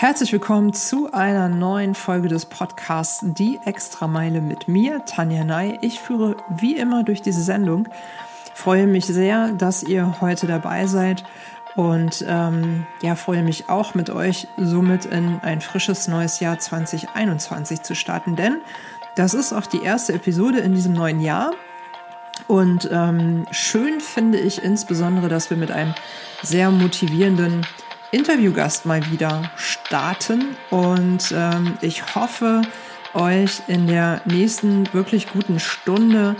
Herzlich willkommen zu einer neuen Folge des Podcasts Die Extrameile mit mir, Tanja Ney. Ich führe wie immer durch diese Sendung. Freue mich sehr, dass ihr heute dabei seid und ähm, ja, freue mich auch mit euch somit in ein frisches neues Jahr 2021 zu starten, denn das ist auch die erste Episode in diesem neuen Jahr. Und ähm, schön finde ich insbesondere, dass wir mit einem sehr motivierenden Interviewgast mal wieder starten und ähm, ich hoffe, euch in der nächsten wirklich guten Stunde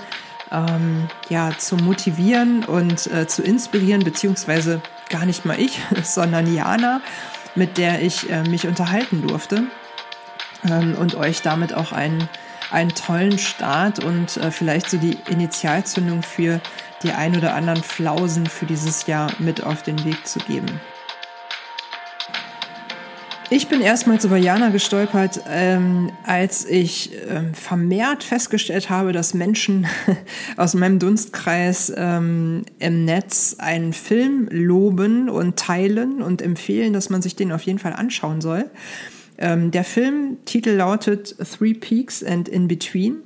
ähm, ja zu motivieren und äh, zu inspirieren, beziehungsweise gar nicht mal ich, sondern Jana, mit der ich äh, mich unterhalten durfte ähm, und euch damit auch einen, einen tollen Start und äh, vielleicht so die Initialzündung für die ein oder anderen Flausen für dieses Jahr mit auf den Weg zu geben. Ich bin erstmals über Jana gestolpert, ähm, als ich ähm, vermehrt festgestellt habe, dass Menschen aus meinem Dunstkreis ähm, im Netz einen Film loben und teilen und empfehlen, dass man sich den auf jeden Fall anschauen soll. Ähm, der Filmtitel lautet Three Peaks and In Between.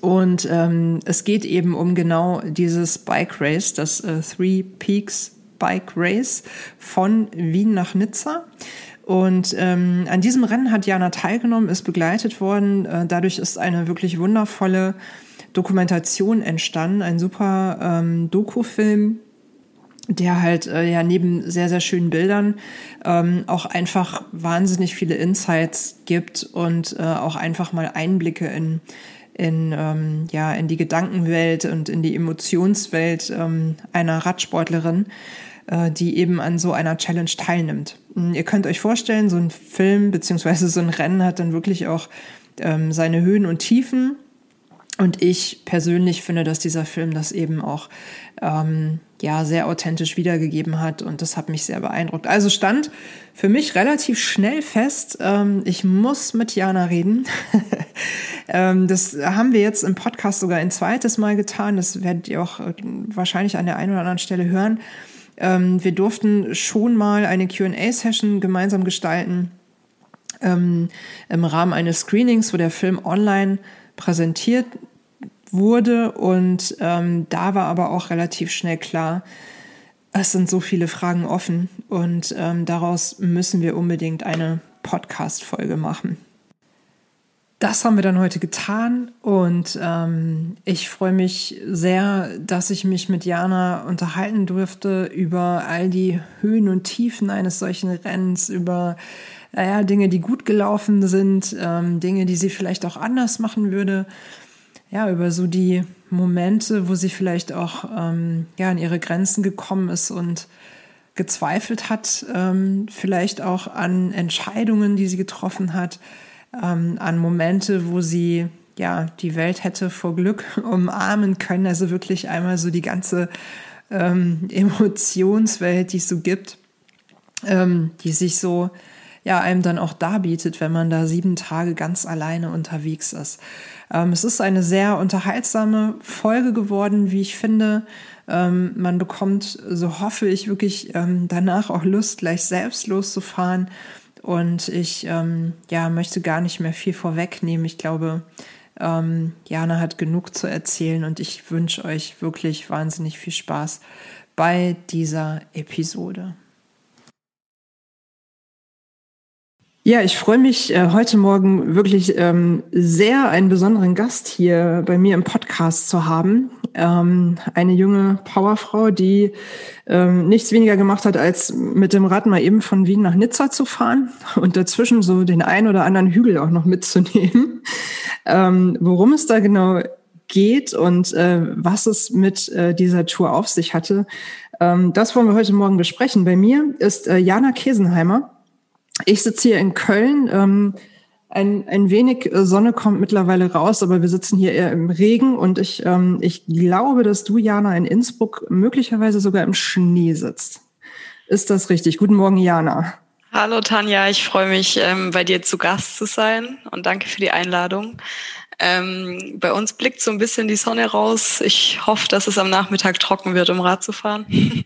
Und ähm, es geht eben um genau dieses Bike Race, das äh, Three Peaks Bike Race von Wien nach Nizza. Und ähm, an diesem Rennen hat Jana teilgenommen, ist begleitet worden. Äh, dadurch ist eine wirklich wundervolle Dokumentation entstanden, ein super ähm, Dokufilm, der halt äh, ja neben sehr, sehr schönen Bildern ähm, auch einfach wahnsinnig viele Insights gibt und äh, auch einfach mal Einblicke in, in, ähm, ja, in die Gedankenwelt und in die Emotionswelt ähm, einer Radsportlerin äh, die eben an so einer Challenge teilnimmt. Hm, ihr könnt euch vorstellen, so ein Film beziehungsweise so ein Rennen hat dann wirklich auch ähm, seine Höhen und Tiefen. Und ich persönlich finde, dass dieser Film das eben auch ähm, ja sehr authentisch wiedergegeben hat und das hat mich sehr beeindruckt. Also stand für mich relativ schnell fest, ähm, ich muss mit Jana reden. ähm, das haben wir jetzt im Podcast sogar ein zweites Mal getan. Das werdet ihr auch äh, wahrscheinlich an der einen oder anderen Stelle hören. Ähm, wir durften schon mal eine QA-Session gemeinsam gestalten ähm, im Rahmen eines Screenings, wo der Film online präsentiert wurde. Und ähm, da war aber auch relativ schnell klar, es sind so viele Fragen offen und ähm, daraus müssen wir unbedingt eine Podcast-Folge machen das haben wir dann heute getan und ähm, ich freue mich sehr, dass ich mich mit Jana unterhalten durfte über all die Höhen und Tiefen eines solchen Rennens, über naja, Dinge, die gut gelaufen sind, ähm, Dinge, die sie vielleicht auch anders machen würde, ja, über so die Momente, wo sie vielleicht auch ähm, ja, an ihre Grenzen gekommen ist und gezweifelt hat, ähm, vielleicht auch an Entscheidungen, die sie getroffen hat ähm, an Momente, wo sie ja die Welt hätte vor Glück umarmen können. Also wirklich einmal so die ganze ähm, Emotionswelt, die es so gibt, ähm, die sich so ja einem dann auch darbietet, wenn man da sieben Tage ganz alleine unterwegs ist. Ähm, es ist eine sehr unterhaltsame Folge geworden, wie ich finde. Ähm, man bekommt, so hoffe ich, wirklich ähm, danach auch Lust, gleich selbst loszufahren und ich ähm, ja, möchte gar nicht mehr viel vorwegnehmen. Ich glaube, ähm, Jana hat genug zu erzählen und ich wünsche euch wirklich wahnsinnig viel Spaß bei dieser Episode. Ja, ich freue mich äh, heute Morgen wirklich ähm, sehr, einen besonderen Gast hier bei mir im Podcast zu haben. Ähm, eine junge Powerfrau, die ähm, nichts weniger gemacht hat, als mit dem Rad mal eben von Wien nach Nizza zu fahren und dazwischen so den ein oder anderen Hügel auch noch mitzunehmen. Ähm, worum es da genau geht und äh, was es mit äh, dieser Tour auf sich hatte, ähm, das wollen wir heute Morgen besprechen. Bei mir ist äh, Jana Kesenheimer. Ich sitze hier in Köln. Ähm, ein, ein wenig Sonne kommt mittlerweile raus, aber wir sitzen hier eher im Regen und ich, ähm, ich glaube, dass du, Jana, in Innsbruck möglicherweise sogar im Schnee sitzt. Ist das richtig? Guten Morgen, Jana. Hallo Tanja, ich freue mich, ähm, bei dir zu Gast zu sein und danke für die Einladung. Ähm, bei uns blickt so ein bisschen die Sonne raus. Ich hoffe, dass es am Nachmittag trocken wird, um Rad zu fahren.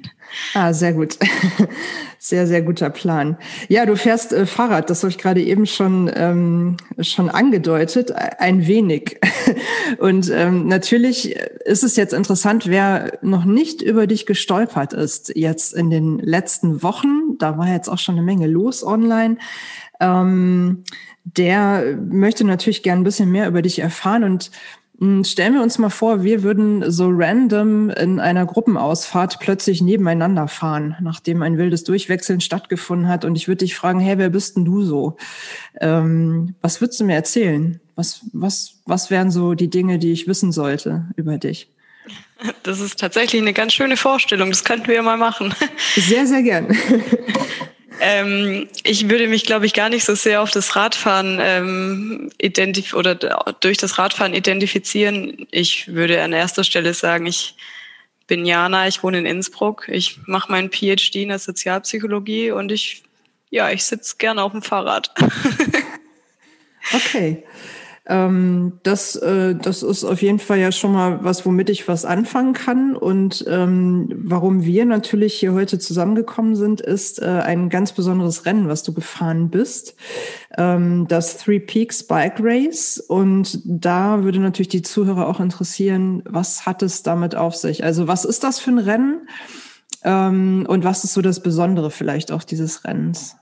Ah, sehr gut. Sehr, sehr guter Plan. Ja, du fährst äh, Fahrrad, das habe ich gerade eben schon, ähm, schon angedeutet, ein wenig. Und ähm, natürlich ist es jetzt interessant, wer noch nicht über dich gestolpert ist, jetzt in den letzten Wochen, da war jetzt auch schon eine Menge los online. Ähm, der möchte natürlich gern ein bisschen mehr über dich erfahren und hm, Stellen wir uns mal vor, wir würden so random in einer Gruppenausfahrt plötzlich nebeneinander fahren, nachdem ein wildes Durchwechseln stattgefunden hat. Und ich würde dich fragen, hey, wer bist denn du so? Ähm, was würdest du mir erzählen? Was, was, was wären so die Dinge, die ich wissen sollte über dich? Das ist tatsächlich eine ganz schöne Vorstellung. Das könnten wir mal machen. Sehr, sehr gern. Ähm, ich würde mich, glaube ich, gar nicht so sehr auf das Radfahren ähm, identif oder durch das Radfahren identifizieren. Ich würde an erster Stelle sagen, ich bin Jana, ich wohne in Innsbruck, ich mache meinen PhD in der Sozialpsychologie und ich, ja, ich sitze gerne auf dem Fahrrad. okay. Ähm, das, äh, das ist auf jeden Fall ja schon mal was, womit ich was anfangen kann. Und ähm, warum wir natürlich hier heute zusammengekommen sind, ist äh, ein ganz besonderes Rennen, was du gefahren bist. Ähm, das Three Peaks Bike Race. Und da würde natürlich die Zuhörer auch interessieren, was hat es damit auf sich? Also was ist das für ein Rennen? Ähm, und was ist so das Besondere vielleicht auch dieses Rennens?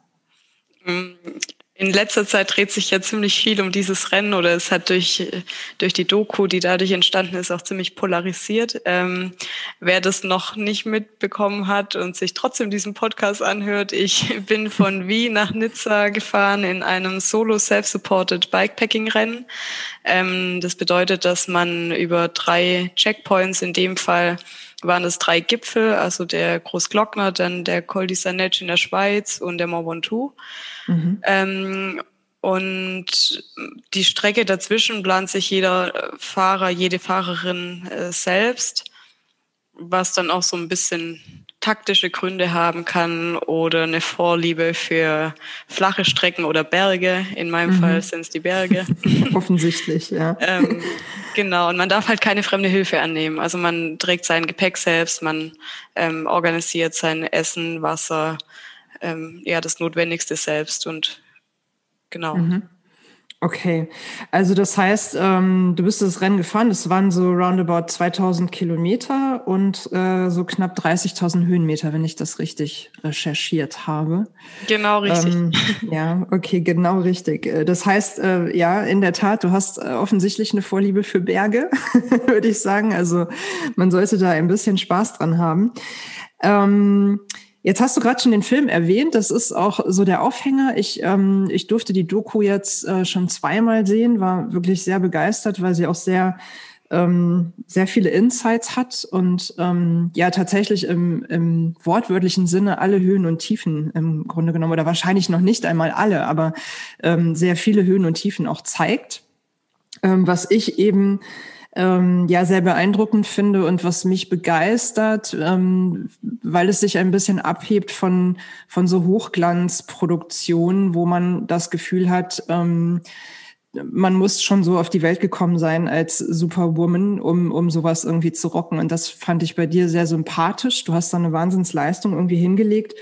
In letzter Zeit dreht sich ja ziemlich viel um dieses Rennen oder es hat durch, durch die Doku, die dadurch entstanden ist, auch ziemlich polarisiert. Ähm, wer das noch nicht mitbekommen hat und sich trotzdem diesen Podcast anhört, ich bin von Wien nach Nizza gefahren in einem Solo Self-Supported Bikepacking-Rennen. Ähm, das bedeutet, dass man über drei Checkpoints, in dem Fall waren es drei Gipfel, also der Großglockner, dann der Col di Sanetsch in der Schweiz und der Mont Ventoux, Mhm. Ähm, und die Strecke dazwischen plant sich jeder Fahrer, jede Fahrerin äh, selbst, was dann auch so ein bisschen taktische Gründe haben kann oder eine Vorliebe für flache Strecken oder Berge. In meinem mhm. Fall sind es die Berge. Offensichtlich, ja. ähm, genau, und man darf halt keine fremde Hilfe annehmen. Also man trägt sein Gepäck selbst, man ähm, organisiert sein Essen, Wasser, ähm, ja das Notwendigste selbst und genau. Mhm. Okay, also das heißt, ähm, du bist das Rennen gefahren, das waren so roundabout 2000 Kilometer und äh, so knapp 30.000 Höhenmeter, wenn ich das richtig recherchiert habe. Genau richtig. Ähm, ja, okay, genau richtig. Äh, das heißt, äh, ja, in der Tat, du hast äh, offensichtlich eine Vorliebe für Berge, würde ich sagen. Also man sollte da ein bisschen Spaß dran haben. Ähm, Jetzt hast du gerade schon den Film erwähnt. Das ist auch so der Aufhänger. Ich, ähm, ich durfte die Doku jetzt äh, schon zweimal sehen, war wirklich sehr begeistert, weil sie auch sehr ähm, sehr viele Insights hat und ähm, ja tatsächlich im, im wortwörtlichen Sinne alle Höhen und Tiefen im Grunde genommen oder wahrscheinlich noch nicht einmal alle, aber ähm, sehr viele Höhen und Tiefen auch zeigt. Ähm, was ich eben ähm, ja sehr beeindruckend finde und was mich begeistert, ähm, weil es sich ein bisschen abhebt von, von so Hochglanzproduktionen, wo man das Gefühl hat, ähm, man muss schon so auf die Welt gekommen sein als Superwoman, um, um sowas irgendwie zu rocken. Und das fand ich bei dir sehr sympathisch. Du hast da eine Wahnsinnsleistung irgendwie hingelegt.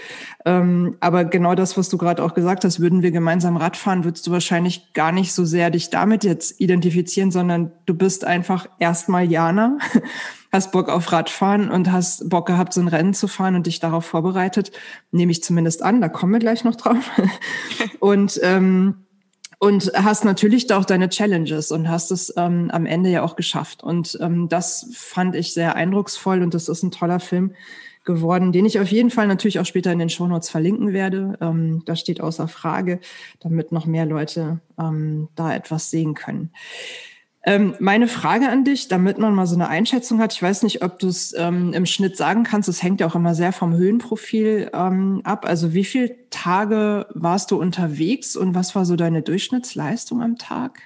Ähm, aber genau das, was du gerade auch gesagt hast, würden wir gemeinsam Radfahren, würdest du wahrscheinlich gar nicht so sehr dich damit jetzt identifizieren, sondern du bist einfach erstmal Jana, hast Bock auf Radfahren und hast Bock gehabt, so ein Rennen zu fahren und dich darauf vorbereitet. Nehme ich zumindest an, da kommen wir gleich noch drauf. und ähm, und hast natürlich da auch deine Challenges und hast es ähm, am Ende ja auch geschafft. Und ähm, das fand ich sehr eindrucksvoll und das ist ein toller Film geworden, den ich auf jeden Fall natürlich auch später in den Shownotes verlinken werde. Ähm, das steht außer Frage, damit noch mehr Leute ähm, da etwas sehen können. Ähm, meine Frage an dich, damit man mal so eine Einschätzung hat, ich weiß nicht, ob du es ähm, im Schnitt sagen kannst, es hängt ja auch immer sehr vom Höhenprofil ähm, ab. Also wie viele Tage warst du unterwegs und was war so deine Durchschnittsleistung am Tag?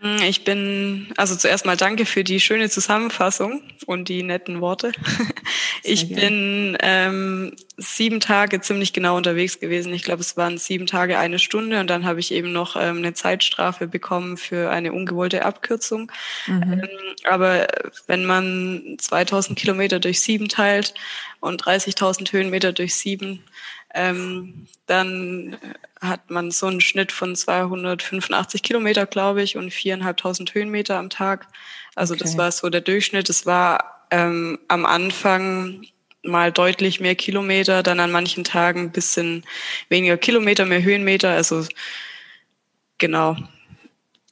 Hm, ich bin, also zuerst mal danke für die schöne Zusammenfassung und die netten Worte. ich bin ähm, sieben Tage ziemlich genau unterwegs gewesen. Ich glaube, es waren sieben Tage eine Stunde und dann habe ich eben noch ähm, eine Zeitstrafe bekommen für eine ungewollte Abkürzung. Mhm. Ähm, aber wenn man 2000 Kilometer durch sieben teilt und 30.000 Höhenmeter durch sieben, ähm, dann hat man so einen Schnitt von 285 Kilometer, glaube ich, und viereinhalbtausend Höhenmeter am Tag. Also okay. das war so der Durchschnitt. Es war ähm, am Anfang mal deutlich mehr Kilometer, dann an manchen Tagen ein bisschen weniger Kilometer, mehr Höhenmeter. Also genau.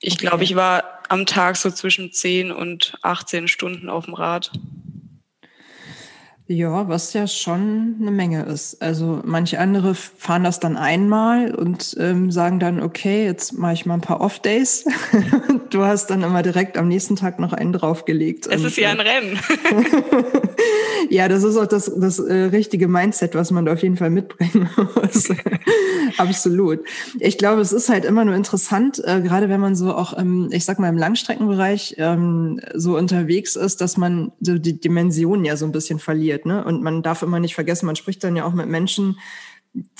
Ich okay. glaube, ich war am Tag so zwischen 10 und 18 Stunden auf dem Rad. Ja, was ja schon eine Menge ist. Also manche andere fahren das dann einmal und ähm, sagen dann, okay, jetzt mache ich mal ein paar Off-Days. du hast dann immer direkt am nächsten Tag noch einen draufgelegt. Es und, ist ja ein äh, Rennen. ja, das ist auch das, das äh, richtige Mindset, was man da auf jeden Fall mitbringen muss. Absolut. Ich glaube, es ist halt immer nur interessant, äh, gerade wenn man so auch, im, ich sag mal, im Langstreckenbereich ähm, so unterwegs ist, dass man so die Dimensionen ja so ein bisschen verliert. Ne? Und man darf immer nicht vergessen, man spricht dann ja auch mit Menschen,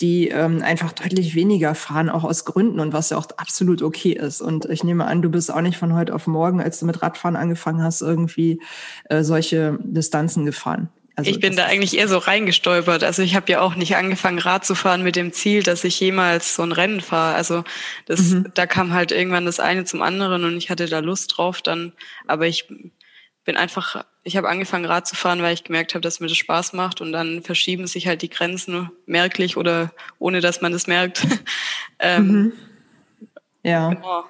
die ähm, einfach deutlich weniger fahren, auch aus Gründen und was ja auch absolut okay ist. Und ich nehme an, du bist auch nicht von heute auf morgen, als du mit Radfahren angefangen hast, irgendwie äh, solche Distanzen gefahren. Also ich bin da eigentlich eher so reingestolpert. Also ich habe ja auch nicht angefangen, Rad zu fahren mit dem Ziel, dass ich jemals so ein Rennen fahre. Also das, mhm. da kam halt irgendwann das eine zum anderen und ich hatte da Lust drauf dann. Aber ich bin einfach, ich habe angefangen Rad zu fahren, weil ich gemerkt habe, dass mir das Spaß macht und dann verschieben sich halt die Grenzen merklich oder ohne dass man das merkt. ähm, mhm. Ja. Genau.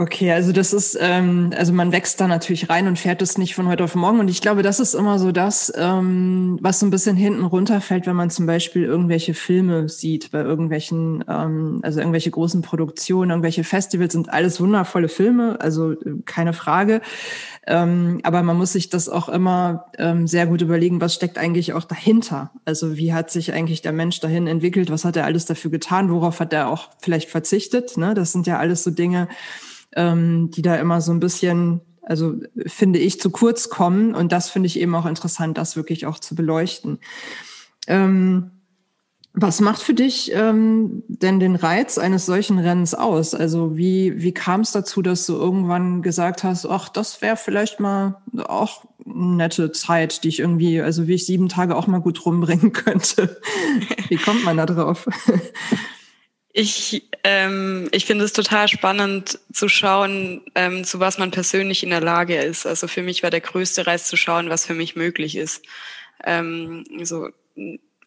Okay, also das ist, ähm, also man wächst da natürlich rein und fährt es nicht von heute auf morgen. Und ich glaube, das ist immer so das, ähm, was so ein bisschen hinten runterfällt, wenn man zum Beispiel irgendwelche Filme sieht, bei irgendwelchen, ähm, also irgendwelche großen Produktionen, irgendwelche Festivals sind alles wundervolle Filme, also äh, keine Frage. Ähm, aber man muss sich das auch immer ähm, sehr gut überlegen, was steckt eigentlich auch dahinter? Also wie hat sich eigentlich der Mensch dahin entwickelt? Was hat er alles dafür getan? Worauf hat er auch vielleicht verzichtet? Ne? Das sind ja alles so Dinge, ähm, die da immer so ein bisschen, also finde ich, zu kurz kommen. Und das finde ich eben auch interessant, das wirklich auch zu beleuchten. Ähm, was macht für dich ähm, denn den Reiz eines solchen Rennens aus? Also wie, wie kam es dazu, dass du irgendwann gesagt hast, ach, das wäre vielleicht mal auch eine nette Zeit, die ich irgendwie, also wie ich sieben Tage auch mal gut rumbringen könnte. Wie kommt man da drauf? Ich, ähm, ich finde es total spannend zu schauen, ähm, zu was man persönlich in der Lage ist. Also für mich war der größte Reiz zu schauen, was für mich möglich ist. Ähm, so,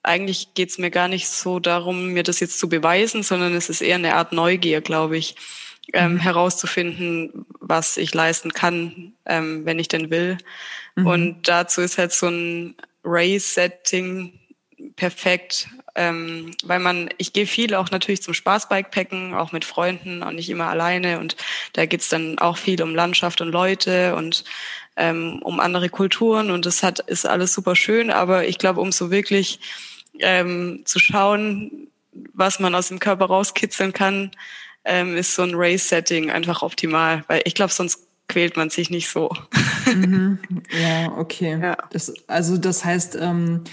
eigentlich geht's mir gar nicht so darum, mir das jetzt zu beweisen, sondern es ist eher eine Art Neugier, glaube ich, ähm, mhm. herauszufinden, was ich leisten kann, ähm, wenn ich denn will. Mhm. Und dazu ist halt so ein Race-Setting perfekt, ähm, weil man, ich gehe viel auch natürlich zum Spaßbikepacken, auch mit Freunden und nicht immer alleine und da geht's dann auch viel um Landschaft und Leute und ähm, um andere Kulturen und das hat ist alles super schön, aber ich glaube, um so wirklich ähm, zu schauen, was man aus dem Körper rauskitzeln kann, ähm, ist so ein Race-Setting einfach optimal, weil ich glaube, sonst quält man sich nicht so. Mhm. Ja, okay. Ja. Das, also das heißt, ähm,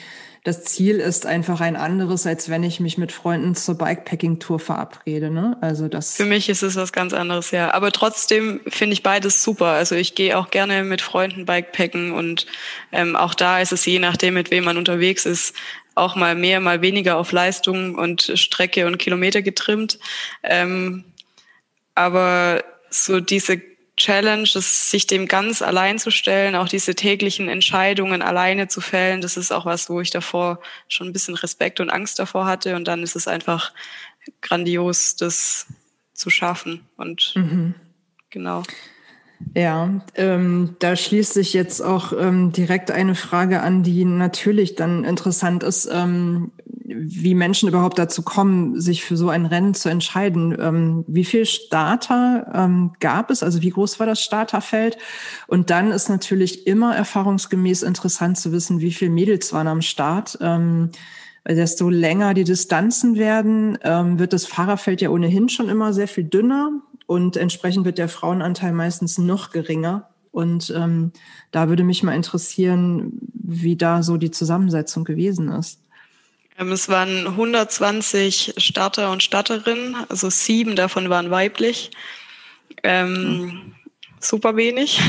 das Ziel ist einfach ein anderes, als wenn ich mich mit Freunden zur Bikepacking-Tour verabrede. Ne? Also das. Für mich ist es was ganz anderes, ja. Aber trotzdem finde ich beides super. Also ich gehe auch gerne mit Freunden Bikepacken und ähm, auch da ist es je nachdem, mit wem man unterwegs ist, auch mal mehr, mal weniger auf Leistung und Strecke und Kilometer getrimmt. Ähm, aber so diese Challenge, das, sich dem ganz allein zu stellen, auch diese täglichen Entscheidungen alleine zu fällen, das ist auch was, wo ich davor schon ein bisschen Respekt und Angst davor hatte. Und dann ist es einfach grandios, das zu schaffen. Und mhm. genau. Ja, ähm, da schließt sich jetzt auch ähm, direkt eine Frage an, die natürlich dann interessant ist, ähm, wie Menschen überhaupt dazu kommen, sich für so ein Rennen zu entscheiden. Ähm, wie viel Starter ähm, gab es? Also wie groß war das Starterfeld? Und dann ist natürlich immer erfahrungsgemäß interessant zu wissen, wie viele Mädels waren am Start. Ähm, desto länger die Distanzen werden, ähm, wird das Fahrerfeld ja ohnehin schon immer sehr viel dünner. Und entsprechend wird der Frauenanteil meistens noch geringer. Und ähm, da würde mich mal interessieren, wie da so die Zusammensetzung gewesen ist. Ähm, es waren 120 Starter und Starterinnen, also sieben davon waren weiblich. Ähm. Super wenig.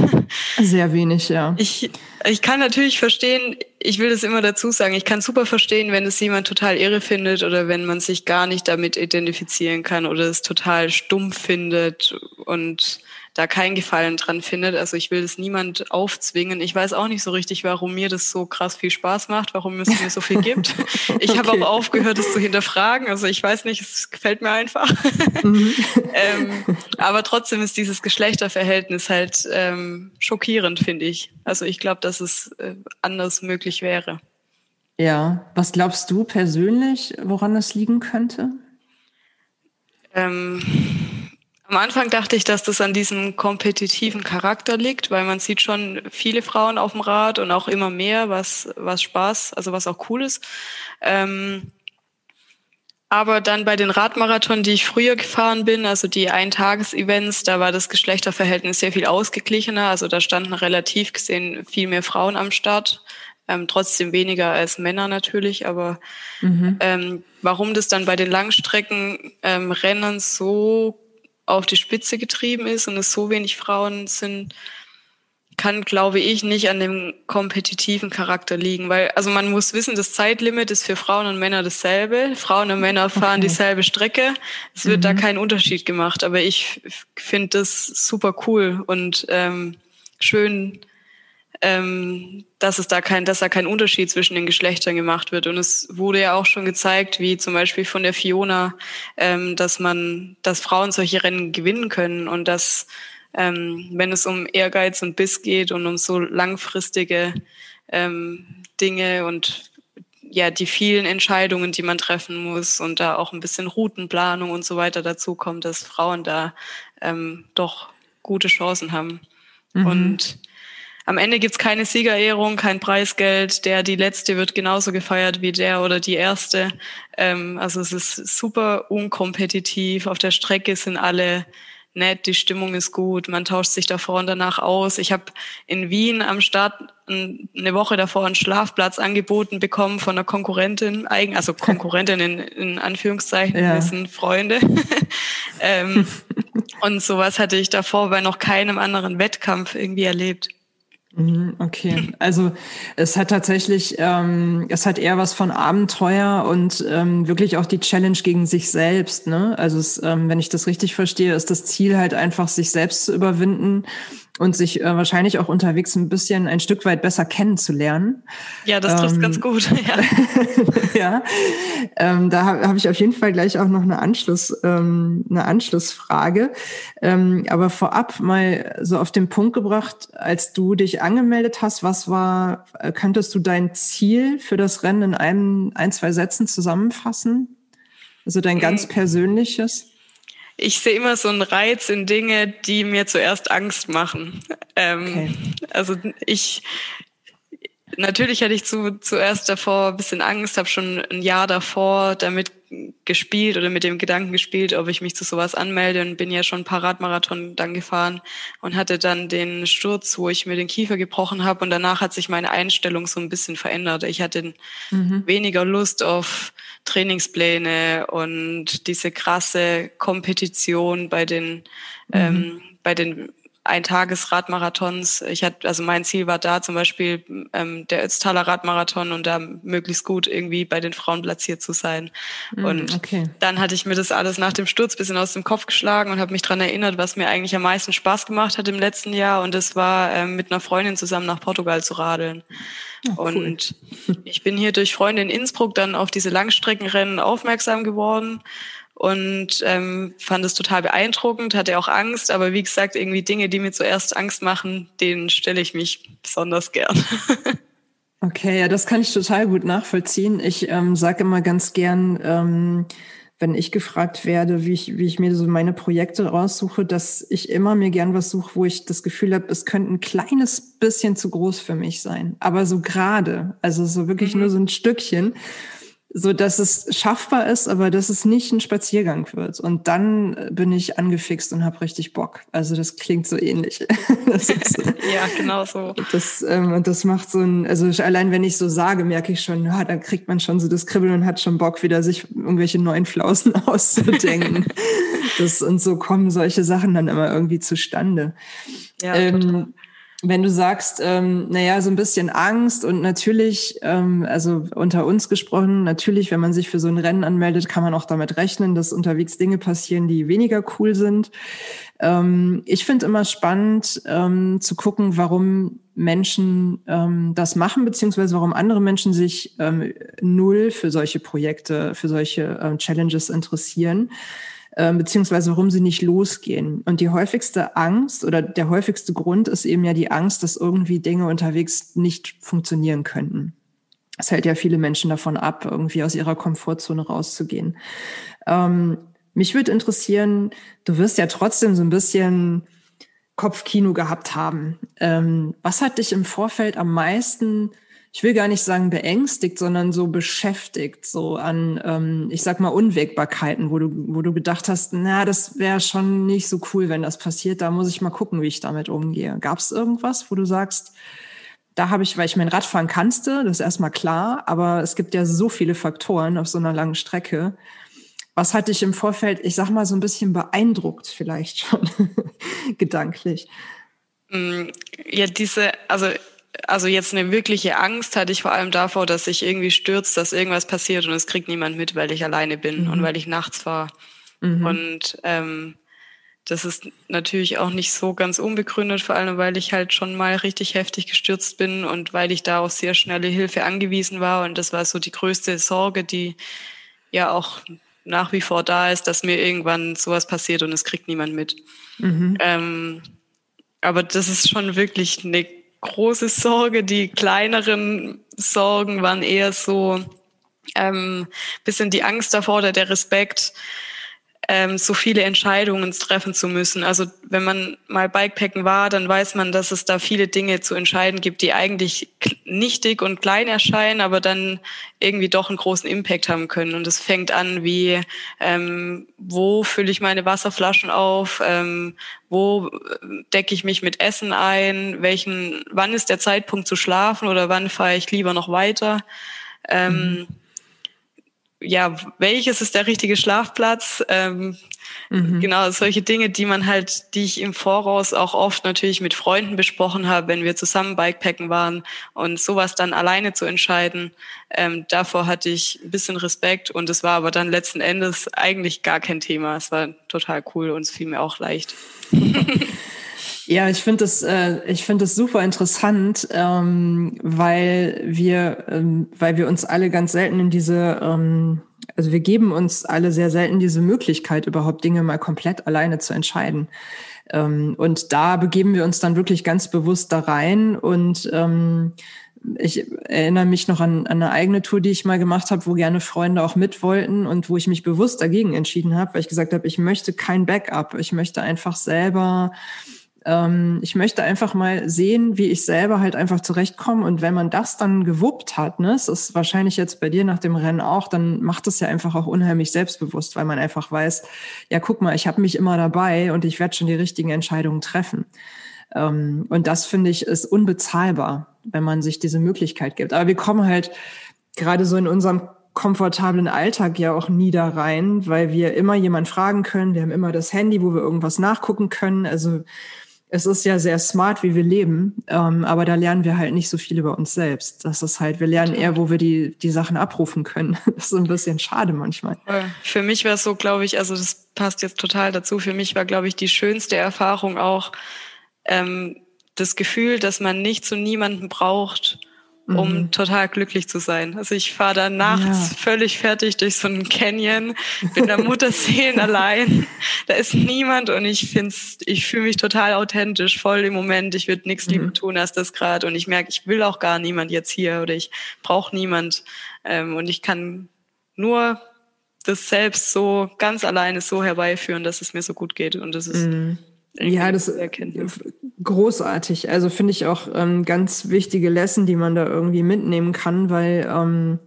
Sehr wenig, ja. Ich, ich kann natürlich verstehen, ich will das immer dazu sagen, ich kann super verstehen, wenn es jemand total irre findet oder wenn man sich gar nicht damit identifizieren kann oder es total stumpf findet und da keinen Gefallen dran findet. Also ich will das niemand aufzwingen. Ich weiß auch nicht so richtig, warum mir das so krass viel Spaß macht, warum es mir so viel gibt. Ich okay. habe auch aufgehört, es zu hinterfragen. Also ich weiß nicht, es gefällt mir einfach. Mhm. ähm, aber trotzdem ist dieses Geschlechterverhältnis halt ähm, schockierend, finde ich. Also ich glaube, dass es äh, anders möglich wäre. Ja, was glaubst du persönlich, woran es liegen könnte? Ähm, am Anfang dachte ich, dass das an diesem kompetitiven Charakter liegt, weil man sieht schon viele Frauen auf dem Rad und auch immer mehr, was, was Spaß, also was auch cool ist. Ähm, aber dann bei den Radmarathon, die ich früher gefahren bin, also die Eintages-Events, da war das Geschlechterverhältnis sehr viel ausgeglichener. Also da standen relativ gesehen viel mehr Frauen am Start. Ähm, trotzdem weniger als Männer natürlich, aber mhm. ähm, warum das dann bei den Langstreckenrennen ähm, so auf die Spitze getrieben ist und es so wenig Frauen sind, kann, glaube ich, nicht an dem kompetitiven Charakter liegen, weil also man muss wissen, das Zeitlimit ist für Frauen und Männer dasselbe. Frauen und Männer fahren okay. dieselbe Strecke. Es wird mhm. da kein Unterschied gemacht, aber ich finde das super cool und ähm, schön, ähm, dass es da kein, dass da kein Unterschied zwischen den Geschlechtern gemacht wird. Und es wurde ja auch schon gezeigt, wie zum Beispiel von der Fiona, ähm, dass man, dass Frauen solche Rennen gewinnen können und dass, ähm, wenn es um Ehrgeiz und Biss geht und um so langfristige ähm, Dinge und ja, die vielen Entscheidungen, die man treffen muss und da auch ein bisschen Routenplanung und so weiter dazu kommt, dass Frauen da ähm, doch gute Chancen haben. Mhm. Und am Ende gibt's keine Siegerehrung, kein Preisgeld. Der, die letzte wird genauso gefeiert wie der oder die erste. Ähm, also es ist super unkompetitiv. Auf der Strecke sind alle nett, die Stimmung ist gut, man tauscht sich davor und danach aus. Ich habe in Wien am Start eine Woche davor einen Schlafplatz angeboten bekommen von einer Konkurrentin, also Konkurrentin in, in Anführungszeichen, ja. wir sind Freunde. ähm, und sowas hatte ich davor bei noch keinem anderen Wettkampf irgendwie erlebt. Mhm, okay, also es hat tatsächlich, ähm, es hat eher was von Abenteuer und ähm, wirklich auch die Challenge gegen sich selbst. Ne? Also es, ähm, wenn ich das richtig verstehe, ist das Ziel halt einfach, sich selbst zu überwinden und sich äh, wahrscheinlich auch unterwegs ein bisschen ein Stück weit besser kennenzulernen. Ja, das trifft ähm, ganz gut. ja, ja ähm, da habe hab ich auf jeden Fall gleich auch noch eine Anschluss, ähm, eine Anschlussfrage. Ähm, aber vorab mal so auf den Punkt gebracht, als du dich angemeldet hast, was war, äh, könntest du dein Ziel für das Rennen in einem, ein, zwei Sätzen zusammenfassen? Also dein ganz mhm. persönliches? Ich sehe immer so einen Reiz in Dinge, die mir zuerst Angst machen. Ähm, okay. Also ich, natürlich hatte ich zu, zuerst davor ein bisschen Angst, habe schon ein Jahr davor damit gespielt oder mit dem Gedanken gespielt, ob ich mich zu sowas anmelde und bin ja schon Paradmarathon dann gefahren und hatte dann den Sturz, wo ich mir den Kiefer gebrochen habe und danach hat sich meine Einstellung so ein bisschen verändert. Ich hatte mhm. weniger Lust auf Trainingspläne und diese krasse Kompetition bei den mhm. ähm, bei den Eintagesradmarathons. Ich hatte, also mein Ziel war da zum Beispiel ähm, der Ötztaler Radmarathon und da möglichst gut irgendwie bei den Frauen platziert zu sein. Mm, und okay. dann hatte ich mir das alles nach dem Sturz bisschen aus dem Kopf geschlagen und habe mich dran erinnert, was mir eigentlich am meisten Spaß gemacht hat im letzten Jahr. Und das war ähm, mit einer Freundin zusammen nach Portugal zu radeln. Oh, cool. Und ich bin hier durch Freunde in Innsbruck dann auf diese Langstreckenrennen aufmerksam geworden und ähm, fand es total beeindruckend, hatte auch Angst, aber wie gesagt, irgendwie Dinge, die mir zuerst Angst machen, denen stelle ich mich besonders gern. okay, ja, das kann ich total gut nachvollziehen. Ich ähm, sage immer ganz gern, ähm, wenn ich gefragt werde, wie ich, wie ich mir so meine Projekte raussuche, dass ich immer mir gern was suche, wo ich das Gefühl habe, es könnte ein kleines bisschen zu groß für mich sein. Aber so gerade, also so wirklich mhm. nur so ein Stückchen. So dass es schaffbar ist, aber dass es nicht ein Spaziergang wird. Und dann bin ich angefixt und habe richtig Bock. Also das klingt so ähnlich. Ist, ja, genau so. Das, ähm, und das macht so ein, also allein wenn ich so sage, merke ich schon, ja, dann kriegt man schon so das Kribbeln und hat schon Bock, wieder sich irgendwelche neuen Flausen auszudenken. das, und so kommen solche Sachen dann immer irgendwie zustande. Ja, ähm, wenn du sagst, ähm, naja, so ein bisschen Angst und natürlich, ähm, also unter uns gesprochen, natürlich, wenn man sich für so ein Rennen anmeldet, kann man auch damit rechnen, dass unterwegs Dinge passieren, die weniger cool sind. Ähm, ich finde immer spannend ähm, zu gucken, warum Menschen ähm, das machen, beziehungsweise warum andere Menschen sich ähm, null für solche Projekte, für solche ähm, Challenges interessieren. Ähm, beziehungsweise warum sie nicht losgehen. Und die häufigste Angst oder der häufigste Grund ist eben ja die Angst, dass irgendwie Dinge unterwegs nicht funktionieren könnten. Es hält ja viele Menschen davon ab, irgendwie aus ihrer Komfortzone rauszugehen. Ähm, mich würde interessieren, du wirst ja trotzdem so ein bisschen Kopfkino gehabt haben. Ähm, was hat dich im Vorfeld am meisten ich will gar nicht sagen beängstigt, sondern so beschäftigt, so an, ähm, ich sag mal, Unwägbarkeiten, wo du, wo du gedacht hast, na, das wäre schon nicht so cool, wenn das passiert. Da muss ich mal gucken, wie ich damit umgehe. Gab es irgendwas, wo du sagst, da habe ich, weil ich mein Radfahren kannste, das ist erstmal klar, aber es gibt ja so viele Faktoren auf so einer langen Strecke. Was hat dich im Vorfeld, ich sag mal, so ein bisschen beeindruckt, vielleicht schon gedanklich? Mm, ja, diese, also also jetzt eine wirkliche Angst hatte ich vor allem davor, dass sich irgendwie stürzt, dass irgendwas passiert und es kriegt niemand mit, weil ich alleine bin mhm. und weil ich nachts fahre. Mhm. Und ähm, das ist natürlich auch nicht so ganz unbegründet, vor allem weil ich halt schon mal richtig heftig gestürzt bin und weil ich da auf sehr schnelle Hilfe angewiesen war. Und das war so die größte Sorge, die ja auch nach wie vor da ist, dass mir irgendwann sowas passiert und es kriegt niemand mit. Mhm. Ähm, aber das ist schon wirklich eine große Sorge. Die kleineren Sorgen waren eher so ähm, bisschen die Angst davor oder der Respekt, ähm, so viele Entscheidungen treffen zu müssen. Also wenn man mal Bikepacken war, dann weiß man, dass es da viele Dinge zu entscheiden gibt, die eigentlich nichtig und klein erscheinen, aber dann irgendwie doch einen großen Impact haben können. Und es fängt an wie, ähm, wo fülle ich meine Wasserflaschen auf, ähm, wo decke ich mich mit Essen ein, welchen, wann ist der Zeitpunkt zu schlafen oder wann fahre ich lieber noch weiter. Ähm, mhm ja, welches ist der richtige Schlafplatz? Ähm, mhm. Genau, solche Dinge, die man halt, die ich im Voraus auch oft natürlich mit Freunden besprochen habe, wenn wir zusammen Bikepacken waren und sowas dann alleine zu entscheiden, ähm, davor hatte ich ein bisschen Respekt und es war aber dann letzten Endes eigentlich gar kein Thema. Es war total cool und es fiel mir auch leicht. Ja, ich finde das, äh, ich finde das super interessant, ähm, weil wir, ähm, weil wir uns alle ganz selten in diese, ähm, also wir geben uns alle sehr selten diese Möglichkeit, überhaupt Dinge mal komplett alleine zu entscheiden. Ähm, und da begeben wir uns dann wirklich ganz bewusst da rein und ähm, ich erinnere mich noch an, an eine eigene Tour, die ich mal gemacht habe, wo gerne Freunde auch mit wollten und wo ich mich bewusst dagegen entschieden habe, weil ich gesagt habe, ich möchte kein Backup. Ich möchte einfach selber ähm, ich möchte einfach mal sehen, wie ich selber halt einfach zurechtkomme. Und wenn man das dann gewuppt hat, ne, das ist wahrscheinlich jetzt bei dir nach dem Rennen auch, dann macht es ja einfach auch unheimlich selbstbewusst, weil man einfach weiß, ja, guck mal, ich habe mich immer dabei und ich werde schon die richtigen Entscheidungen treffen. Ähm, und das finde ich ist unbezahlbar, wenn man sich diese Möglichkeit gibt. Aber wir kommen halt gerade so in unserem komfortablen Alltag ja auch nie da rein, weil wir immer jemand fragen können. Wir haben immer das Handy, wo wir irgendwas nachgucken können. Also es ist ja sehr smart, wie wir leben, ähm, aber da lernen wir halt nicht so viel über uns selbst. Das ist halt, wir lernen eher, wo wir die, die Sachen abrufen können. Das ist ein bisschen schade manchmal. Für mich war es so, glaube ich, also das passt jetzt total dazu. Für mich war, glaube ich, die schönste Erfahrung auch ähm, das Gefühl, dass man nicht zu niemanden braucht, um mhm. total glücklich zu sein. Also ich fahre dann nachts ja. völlig fertig durch so einen Canyon, bin da Mutterseelen allein. Da ist niemand und ich find's, ich fühle mich total authentisch, voll im Moment. Ich würde nichts mhm. lieber tun als das gerade und ich merke, ich will auch gar niemand jetzt hier oder ich brauche niemand ähm, und ich kann nur das selbst so ganz alleine so herbeiführen, dass es mir so gut geht und das ist mhm. Ja, das ist großartig. Also finde ich auch ähm, ganz wichtige Lesson, die man da irgendwie mitnehmen kann, weil ähm,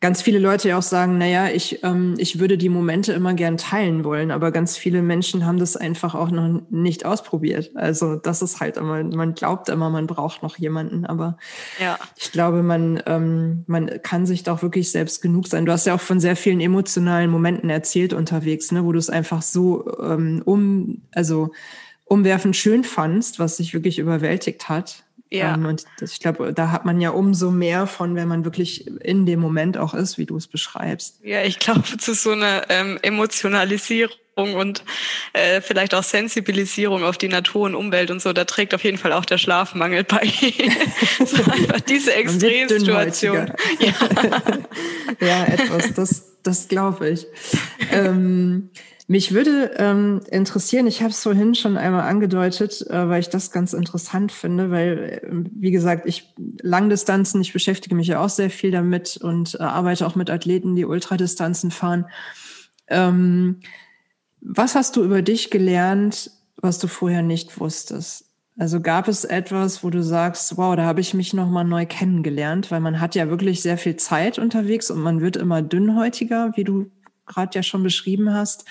ganz viele Leute ja auch sagen, naja, ich, ähm, ich würde die Momente immer gern teilen wollen, aber ganz viele Menschen haben das einfach auch noch nicht ausprobiert. Also das ist halt immer, man glaubt immer, man braucht noch jemanden, aber ja. ich glaube, man, ähm, man kann sich doch wirklich selbst genug sein. Du hast ja auch von sehr vielen emotionalen Momenten erzählt unterwegs, ne, wo du es einfach so ähm, um, also umwerfend schön fandst, was dich wirklich überwältigt hat. Ja. Ähm, und das, ich glaube, da hat man ja umso mehr von, wenn man wirklich in dem Moment auch ist, wie du es beschreibst. Ja, ich glaube, zu so einer ähm, Emotionalisierung und äh, vielleicht auch Sensibilisierung auf die Natur und Umwelt und so, da trägt auf jeden Fall auch der Schlafmangel bei. so einfach diese Extremsituation. Ja. ja, etwas, das, das glaube ich. ähm, mich würde ähm, interessieren, ich habe es vorhin schon einmal angedeutet, äh, weil ich das ganz interessant finde, weil, äh, wie gesagt, ich Langdistanzen, ich beschäftige mich ja auch sehr viel damit und äh, arbeite auch mit Athleten, die Ultradistanzen fahren. Ähm, was hast du über dich gelernt, was du vorher nicht wusstest? Also gab es etwas, wo du sagst, wow, da habe ich mich nochmal neu kennengelernt, weil man hat ja wirklich sehr viel Zeit unterwegs und man wird immer dünnhäutiger, wie du gerade ja schon beschrieben hast.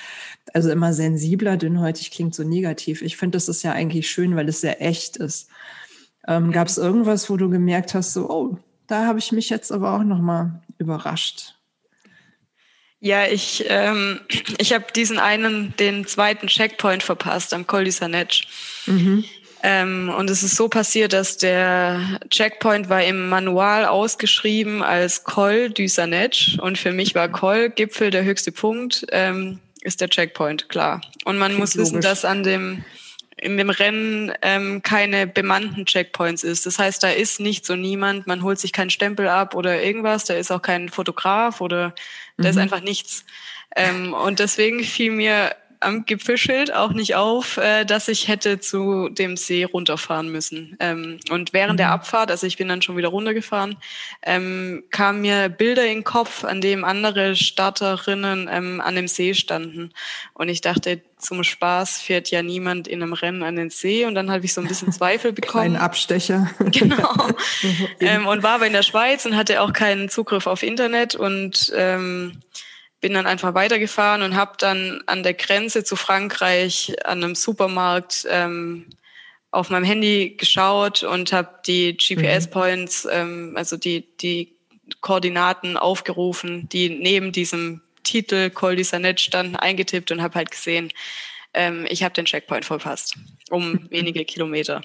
Also immer sensibler, dünnhäutig klingt so negativ. Ich finde, das ist ja eigentlich schön, weil es sehr echt ist. Ähm, Gab es irgendwas, wo du gemerkt hast, so, oh, da habe ich mich jetzt aber auch nochmal überrascht? Ja, ich, ähm, ich habe diesen einen, den zweiten Checkpoint verpasst am Col du Sanetsch. Mhm. Ähm, und es ist so passiert, dass der Checkpoint war im Manual ausgeschrieben als Col du Sanetsch. Und für mich war Col, Gipfel, der höchste Punkt, ähm, ist der Checkpoint, klar. Und man Klingt muss wissen, logisch. dass an dem in dem Rennen ähm, keine bemannten Checkpoints ist. Das heißt, da ist nicht so niemand, man holt sich keinen Stempel ab oder irgendwas, da ist auch kein Fotograf oder da mhm. ist einfach nichts. Ähm, und deswegen fiel mir am Gipfelschild auch nicht auf, äh, dass ich hätte zu dem See runterfahren müssen. Ähm, und während mhm. der Abfahrt, also ich bin dann schon wieder runtergefahren, ähm, kamen mir Bilder in den Kopf, an dem andere Starterinnen ähm, an dem See standen. Und ich dachte, zum Spaß fährt ja niemand in einem Rennen an den See. Und dann habe ich so ein bisschen Zweifel bekommen. Ein Abstecher. Genau. ähm, und war aber in der Schweiz und hatte auch keinen Zugriff auf Internet und ähm, bin dann einfach weitergefahren und habe dann an der Grenze zu Frankreich an einem Supermarkt ähm, auf meinem Handy geschaut und habe die GPS-Points, mhm. ähm, also die, die Koordinaten aufgerufen, die neben diesem Titel Col du Sanet standen, eingetippt und habe halt gesehen, ähm, ich habe den Checkpoint verpasst, um wenige Kilometer.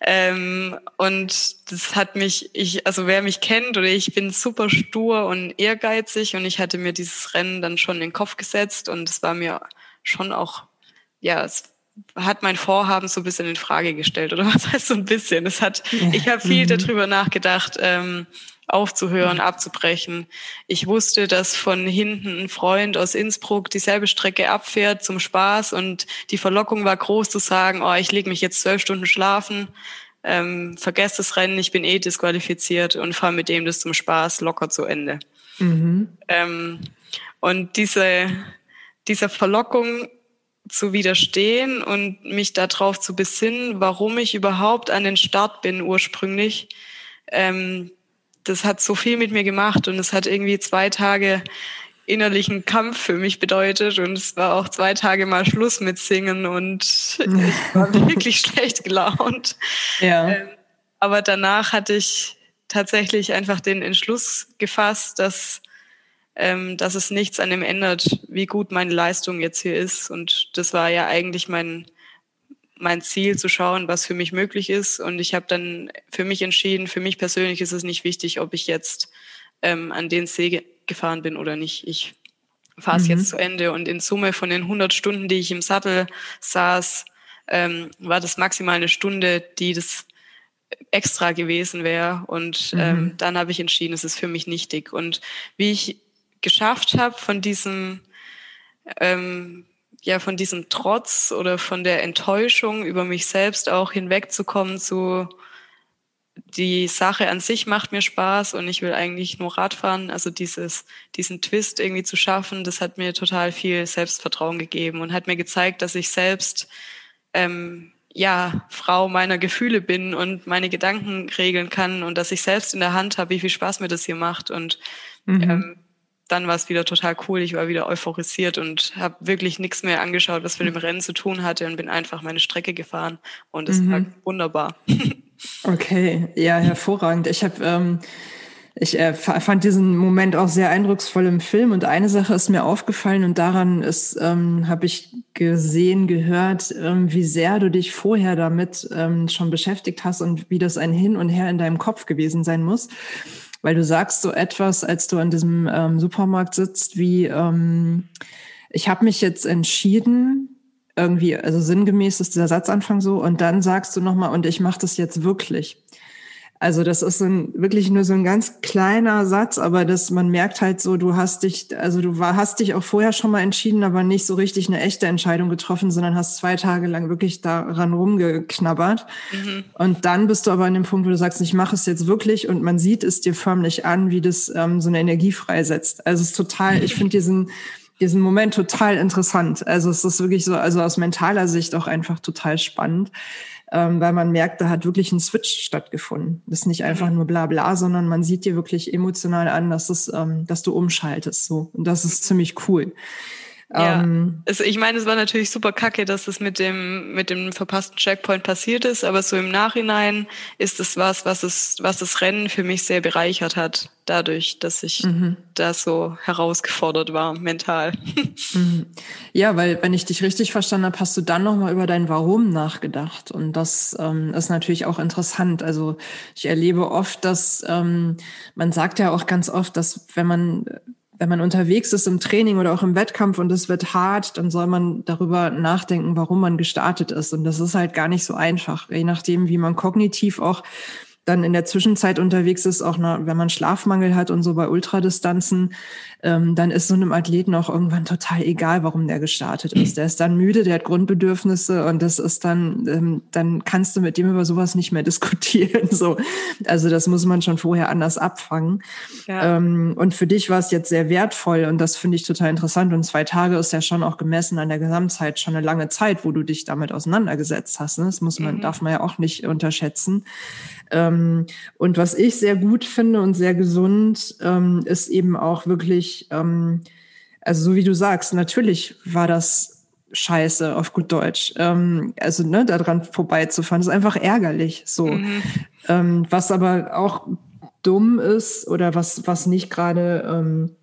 ähm, und das hat mich, ich, also wer mich kennt oder ich bin super stur und ehrgeizig und ich hatte mir dieses Rennen dann schon in den Kopf gesetzt und es war mir schon auch, ja, es hat mein Vorhaben so ein bisschen in Frage gestellt oder was heißt so ein bisschen? Es hat, ich habe viel mhm. darüber nachgedacht. Ähm, aufzuhören, mhm. abzubrechen. Ich wusste, dass von hinten ein Freund aus Innsbruck dieselbe Strecke abfährt zum Spaß und die Verlockung war groß zu sagen, oh, ich lege mich jetzt zwölf Stunden schlafen, ähm, vergesst das Rennen, ich bin eh disqualifiziert und fahre mit dem das zum Spaß locker zu Ende. Mhm. Ähm, und diese, dieser Verlockung zu widerstehen und mich darauf zu besinnen, warum ich überhaupt an den Start bin ursprünglich, ähm, das hat so viel mit mir gemacht und es hat irgendwie zwei Tage innerlichen Kampf für mich bedeutet und es war auch zwei Tage mal Schluss mit Singen und ich war wirklich schlecht gelaunt. Ja. Ähm, aber danach hatte ich tatsächlich einfach den Entschluss gefasst, dass, ähm, dass es nichts an dem ändert, wie gut meine Leistung jetzt hier ist. Und das war ja eigentlich mein, mein Ziel zu schauen, was für mich möglich ist. Und ich habe dann für mich entschieden, für mich persönlich ist es nicht wichtig, ob ich jetzt ähm, an den See gefahren bin oder nicht. Ich fahre es mhm. jetzt zu Ende. Und in Summe von den 100 Stunden, die ich im Sattel saß, ähm, war das maximal eine Stunde, die das extra gewesen wäre. Und mhm. ähm, dann habe ich entschieden, es ist für mich nichtig. Und wie ich geschafft habe, von diesem ähm, ja von diesem Trotz oder von der Enttäuschung über mich selbst auch hinwegzukommen zu die Sache an sich macht mir Spaß und ich will eigentlich nur Radfahren. Also dieses, diesen Twist irgendwie zu schaffen, das hat mir total viel Selbstvertrauen gegeben und hat mir gezeigt, dass ich selbst ähm, ja Frau meiner Gefühle bin und meine Gedanken regeln kann und dass ich selbst in der Hand habe, wie viel Spaß mir das hier macht und Mhm. Ähm, dann war es wieder total cool. Ich war wieder euphorisiert und habe wirklich nichts mehr angeschaut, was mit dem Rennen zu tun hatte und bin einfach meine Strecke gefahren und es mhm. war wunderbar. okay, ja, hervorragend. Ich habe ähm, ich äh, fand diesen Moment auch sehr eindrucksvoll im Film und eine Sache ist mir aufgefallen und daran ist ähm, habe ich gesehen, gehört, ähm, wie sehr du dich vorher damit ähm, schon beschäftigt hast und wie das ein Hin und Her in deinem Kopf gewesen sein muss. Weil du sagst so etwas, als du an diesem ähm, Supermarkt sitzt, wie ähm, ich habe mich jetzt entschieden, irgendwie, also sinngemäß ist dieser Satzanfang so, und dann sagst du nochmal, und ich mache das jetzt wirklich. Also das ist ein, wirklich nur so ein ganz kleiner Satz, aber das, man merkt halt so, du hast dich, also du war, hast dich auch vorher schon mal entschieden, aber nicht so richtig eine echte Entscheidung getroffen, sondern hast zwei Tage lang wirklich daran rumgeknabbert. Mhm. Und dann bist du aber an dem Punkt, wo du sagst, ich mache es jetzt wirklich und man sieht es dir förmlich an, wie das ähm, so eine Energie freisetzt. Also es ist total, ich finde diesen, diesen Moment total interessant. Also es ist wirklich so, also aus mentaler Sicht auch einfach total spannend ähm, weil man merkt, da hat wirklich ein Switch stattgefunden. Das ist nicht einfach mhm. nur bla bla, sondern man sieht dir wirklich emotional an, dass, es, ähm, dass du umschaltest. So. Und das ist ziemlich cool. Ja, ähm, also ich meine, es war natürlich super kacke, dass das mit dem, mit dem verpassten Checkpoint passiert ist, aber so im Nachhinein ist es was, was es, was das Rennen für mich sehr bereichert hat, dadurch, dass ich mhm. da so herausgefordert war, mental. Mhm. Ja, weil, wenn ich dich richtig verstanden habe, hast du dann nochmal über dein Warum nachgedacht. Und das ähm, ist natürlich auch interessant. Also ich erlebe oft, dass ähm, man sagt ja auch ganz oft, dass wenn man wenn man unterwegs ist im Training oder auch im Wettkampf und es wird hart, dann soll man darüber nachdenken, warum man gestartet ist. Und das ist halt gar nicht so einfach, je nachdem, wie man kognitiv auch dann in der Zwischenzeit unterwegs ist, auch noch, wenn man Schlafmangel hat und so bei Ultradistanzen, ähm, dann ist so einem Athleten auch irgendwann total egal, warum der gestartet ist. Der ist dann müde, der hat Grundbedürfnisse und das ist dann, ähm, dann kannst du mit dem über sowas nicht mehr diskutieren. So, also das muss man schon vorher anders abfangen. Ja. Ähm, und für dich war es jetzt sehr wertvoll und das finde ich total interessant. Und zwei Tage ist ja schon auch gemessen an der Gesamtzeit schon eine lange Zeit, wo du dich damit auseinandergesetzt hast. Ne? Das muss man, mhm. darf man ja auch nicht unterschätzen. Ähm, und was ich sehr gut finde und sehr gesund, ähm, ist eben auch wirklich, ähm, also so wie du sagst, natürlich war das scheiße auf gut Deutsch. Ähm, also ne, daran vorbeizufahren, ist einfach ärgerlich. So, mhm. ähm, was aber auch dumm ist oder was was nicht gerade ähm,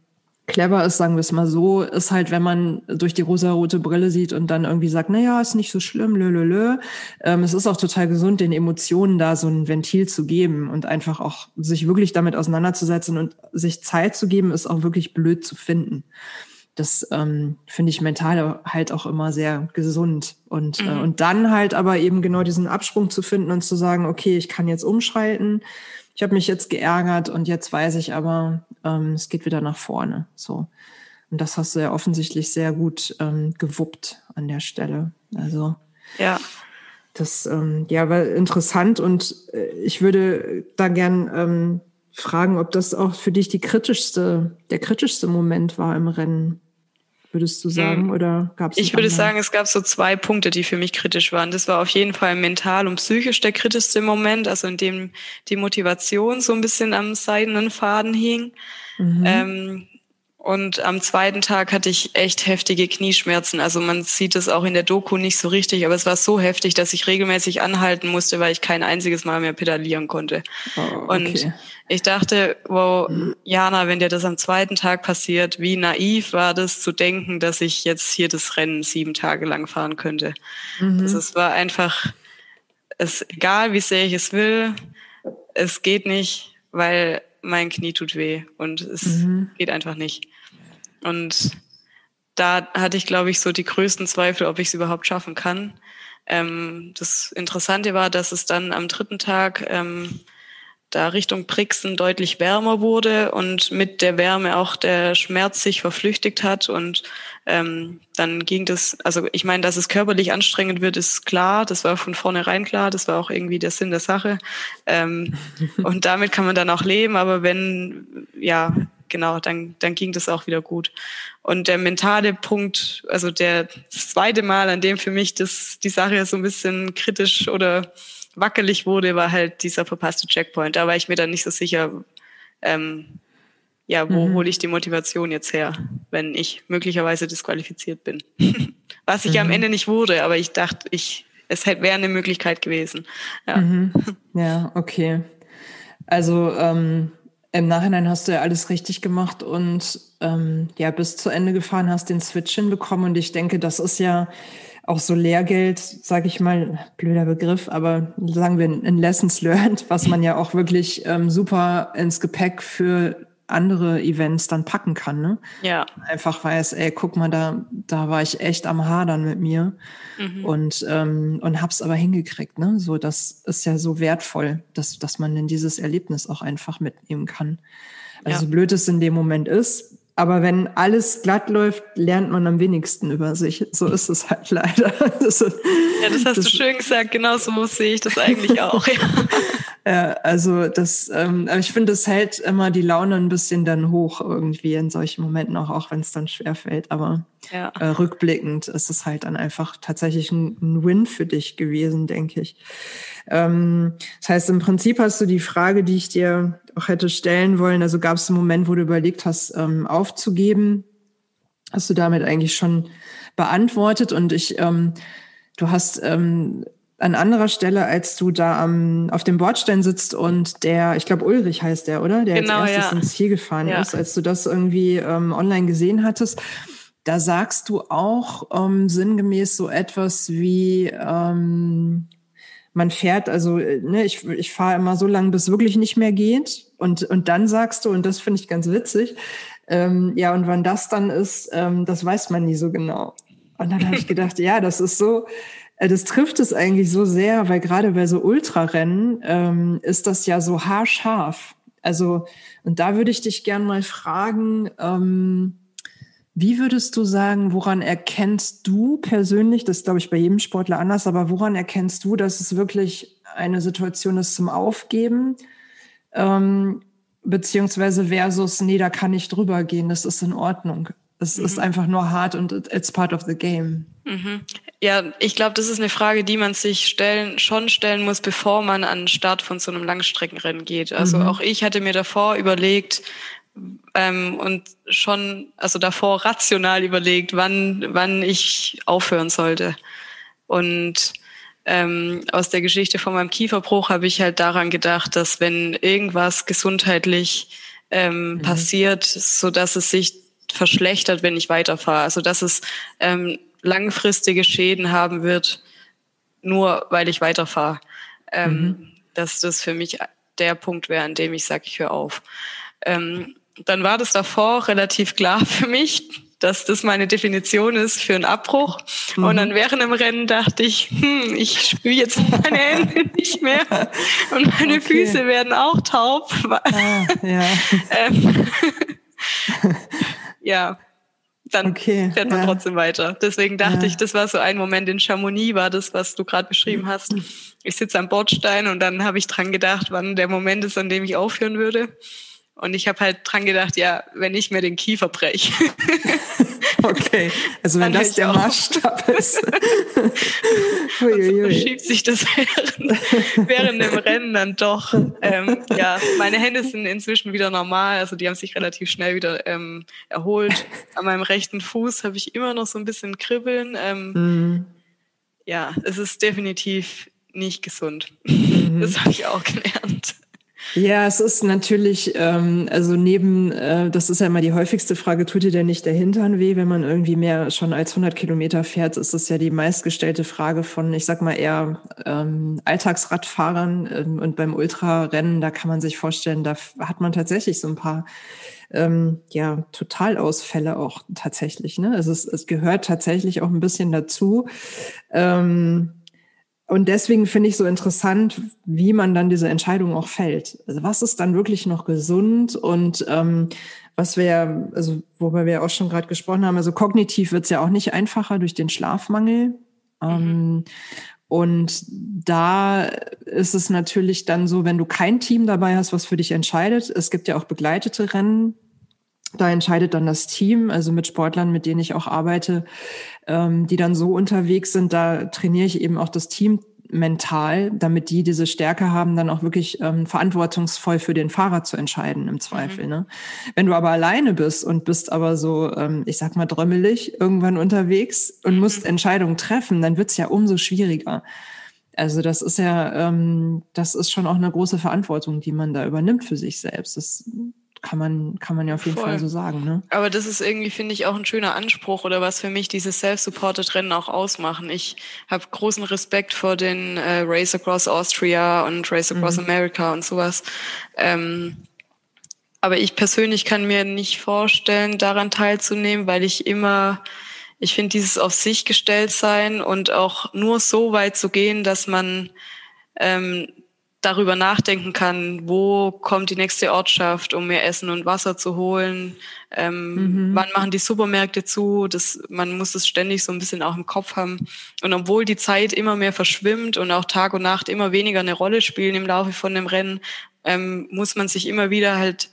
clever ist, sagen wir es mal so, ist halt, wenn man durch die rosa-rote Brille sieht und dann irgendwie sagt, na ja, ist nicht so schlimm, lö, lö, lö. Ähm, es ist auch total gesund, den Emotionen da so ein Ventil zu geben und einfach auch sich wirklich damit auseinanderzusetzen und sich Zeit zu geben, ist auch wirklich blöd zu finden. Das ähm, finde ich mental halt auch immer sehr gesund. Und, äh, mhm. äh, und dann halt aber eben genau diesen Absprung zu finden und zu sagen, okay, ich kann jetzt umschalten ich habe mich jetzt geärgert und jetzt weiß ich aber, ähm, es geht wieder nach vorne. So. Und das hast du ja offensichtlich sehr gut ähm, gewuppt an der Stelle. Also ja. Das ähm, ja, war interessant und äh, ich würde da gern ähm, fragen, ob das auch für dich die kritischste, der kritischste Moment war im Rennen würdest du sagen? Hm. Oder gab es? Ich würde sagen, es gab so zwei Punkte, die für mich kritisch waren. Das war auf jeden Fall mental und psychisch der kritischste Moment, also in dem die Motivation so ein bisschen am seidenen Faden hing. Mhm. Ähm, und am zweiten Tag hatte ich echt heftige Knieschmerzen. Also man sieht es auch in der Doku nicht so richtig, aber es war so heftig, dass ich regelmäßig anhalten musste, weil ich kein einziges Mal mehr pedalieren konnte. Oh, okay. Und ich dachte, wow, Jana, wenn dir das am zweiten Tag passiert, wie naiv war das zu denken, dass ich jetzt hier das Rennen sieben Tage lang fahren könnte. Mhm. Also es war einfach, es egal wie sehr ich es will, es geht nicht, weil mein Knie tut weh und es mhm. geht einfach nicht. Und da hatte ich, glaube ich, so die größten Zweifel, ob ich es überhaupt schaffen kann. Ähm, das Interessante war, dass es dann am dritten Tag ähm, da Richtung Brixen deutlich wärmer wurde und mit der Wärme auch der Schmerz sich verflüchtigt hat. Und ähm, dann ging das, also ich meine, dass es körperlich anstrengend wird, ist klar, das war von vornherein klar, das war auch irgendwie der Sinn der Sache. Ähm, und damit kann man dann auch leben, aber wenn, ja, genau, dann, dann ging das auch wieder gut. Und der mentale Punkt, also der das zweite Mal, an dem für mich das, die Sache so ein bisschen kritisch oder wackelig wurde, war halt dieser verpasste Checkpoint. Da war ich mir dann nicht so sicher, ähm, ja, wo mhm. hole ich die Motivation jetzt her, wenn ich möglicherweise disqualifiziert bin? Was ich mhm. am Ende nicht wurde, aber ich dachte, ich, es hätte wäre eine Möglichkeit gewesen. Ja, mhm. ja okay. Also ähm, im Nachhinein hast du ja alles richtig gemacht und ähm, ja, bis zu Ende gefahren, hast den Switch hinbekommen. Und ich denke, das ist ja auch so Lehrgeld, sage ich mal, blöder Begriff, aber sagen wir in Lessons Learned, was man ja auch wirklich ähm, super ins Gepäck für andere Events dann packen kann, ne? Ja. Einfach weiß, ey, guck mal, da, da war ich echt am Hadern mit mir mhm. und, ähm, und hab's aber hingekriegt, ne? So, das ist ja so wertvoll, dass, dass man in dieses Erlebnis auch einfach mitnehmen kann. Also ja. blöd es in dem Moment ist, aber wenn alles glatt läuft, lernt man am wenigsten über sich. So ist es halt leider. Das, ja, das hast das, du schön gesagt. Genau so sehe ich das eigentlich auch. Ja, ja also das, ähm, aber ich finde, es hält immer die Laune ein bisschen dann hoch irgendwie in solchen Momenten auch, auch wenn es dann schwer fällt. Aber ja. äh, rückblickend ist es halt dann einfach tatsächlich ein, ein Win für dich gewesen, denke ich. Ähm, das heißt, im Prinzip hast du die Frage, die ich dir auch hätte stellen wollen, also gab es einen Moment, wo du überlegt hast, ähm, aufzugeben? Hast du damit eigentlich schon beantwortet? Und ich, ähm, du hast ähm, an anderer Stelle, als du da am, auf dem Bordstein sitzt und der, ich glaube Ulrich heißt der, oder? Der genau, als erstes ja. ins Ziel gefahren ja. ist, als du das irgendwie ähm, online gesehen hattest. Da sagst du auch ähm, sinngemäß so etwas wie, ähm, man fährt, also äh, ne, ich, ich fahre immer so lange, bis es wirklich nicht mehr geht. Und, und dann sagst du, und das finde ich ganz witzig, ähm, ja, und wann das dann ist, ähm, das weiß man nie so genau. Und dann habe ich gedacht, ja, das ist so, äh, das trifft es eigentlich so sehr, weil gerade bei so Ultrarennen ähm, ist das ja so haarscharf. Also, und da würde ich dich gern mal fragen, ähm, wie würdest du sagen, woran erkennst du persönlich, das ist, glaube ich, bei jedem Sportler anders, aber woran erkennst du, dass es wirklich eine Situation ist zum Aufgeben? Ähm, beziehungsweise versus, nee, da kann ich drüber gehen, das ist in Ordnung. Es mhm. ist einfach nur hart und it's part of the game. Mhm. Ja, ich glaube, das ist eine Frage, die man sich stellen, schon stellen muss, bevor man an den Start von so einem Langstreckenrennen geht. Also mhm. auch ich hatte mir davor überlegt, ähm, und schon, also davor rational überlegt, wann, wann ich aufhören sollte. Und ähm, aus der Geschichte von meinem Kieferbruch habe ich halt daran gedacht, dass wenn irgendwas gesundheitlich ähm, mhm. passiert, so dass es sich verschlechtert, wenn ich weiterfahre. Also dass es ähm, langfristige Schäden haben wird, nur weil ich weiterfahre. Ähm, mhm. Dass das für mich der Punkt wäre, an dem ich sage, ich höre auf. Ähm, dann war das davor relativ klar für mich, dass das meine Definition ist für einen Abbruch. Mhm. Und dann während dem Rennen dachte ich, hm, ich spüre jetzt meine Hände nicht mehr und meine okay. Füße werden auch taub. Ah, ja. ähm, ja, dann okay, fährt man ja. trotzdem weiter. Deswegen dachte ja. ich, das war so ein Moment in Chamonix, war das, was du gerade beschrieben hast. Ich sitze am Bordstein und dann habe ich dran gedacht, wann der Moment ist, an dem ich aufhören würde. Und ich habe halt dran gedacht, ja, wenn ich mir den Kiefer breche. okay, also wenn das der Maßstab ist. Uiuiui. so verschiebt sich das während, während dem Rennen dann doch. Ähm, ja, meine Hände sind inzwischen wieder normal, also die haben sich relativ schnell wieder ähm, erholt. An meinem rechten Fuß habe ich immer noch so ein bisschen Kribbeln. Ähm, mhm. Ja, es ist definitiv nicht gesund. Mhm. Das habe ich auch gelernt. Ja, es ist natürlich, ähm, also neben, äh, das ist ja immer die häufigste Frage, tut dir denn nicht der Hintern weh, wenn man irgendwie mehr schon als 100 Kilometer fährt, ist das ja die meistgestellte Frage von, ich sag mal eher ähm, Alltagsradfahrern ähm, und beim Ultrarennen, da kann man sich vorstellen, da hat man tatsächlich so ein paar ähm, ja, Totalausfälle auch tatsächlich. Ne? Also es, es gehört tatsächlich auch ein bisschen dazu. Ähm, und deswegen finde ich so interessant, wie man dann diese Entscheidung auch fällt. Also was ist dann wirklich noch gesund und ähm, was wir, also worüber wir auch schon gerade gesprochen haben, also kognitiv wird es ja auch nicht einfacher durch den Schlafmangel. Mhm. Ähm, und da ist es natürlich dann so, wenn du kein Team dabei hast, was für dich entscheidet. Es gibt ja auch begleitete Rennen. Da entscheidet dann das Team, also mit Sportlern, mit denen ich auch arbeite, ähm, die dann so unterwegs sind, da trainiere ich eben auch das Team mental, damit die diese Stärke haben, dann auch wirklich ähm, verantwortungsvoll für den Fahrer zu entscheiden im Zweifel. Mhm. Ne? Wenn du aber alleine bist und bist aber so, ähm, ich sag mal, drömmelig irgendwann unterwegs und mhm. musst Entscheidungen treffen, dann wird's ja umso schwieriger. Also das ist ja, ähm, das ist schon auch eine große Verantwortung, die man da übernimmt für sich selbst. Das kann man, kann man ja auf jeden Voll. Fall so sagen. Ne? Aber das ist irgendwie, finde ich, auch ein schöner Anspruch oder was für mich dieses Self-Supported Rennen auch ausmachen. Ich habe großen Respekt vor den äh, Race Across Austria und Race Across mhm. America und sowas. Ähm, aber ich persönlich kann mir nicht vorstellen, daran teilzunehmen, weil ich immer, ich finde dieses auf sich gestellt sein und auch nur so weit zu gehen, dass man ähm, darüber nachdenken kann, wo kommt die nächste Ortschaft, um mir Essen und Wasser zu holen, ähm, mhm. wann machen die Supermärkte zu, das, man muss es ständig so ein bisschen auch im Kopf haben. Und obwohl die Zeit immer mehr verschwimmt und auch Tag und Nacht immer weniger eine Rolle spielen im Laufe von dem Rennen, ähm, muss man sich immer wieder halt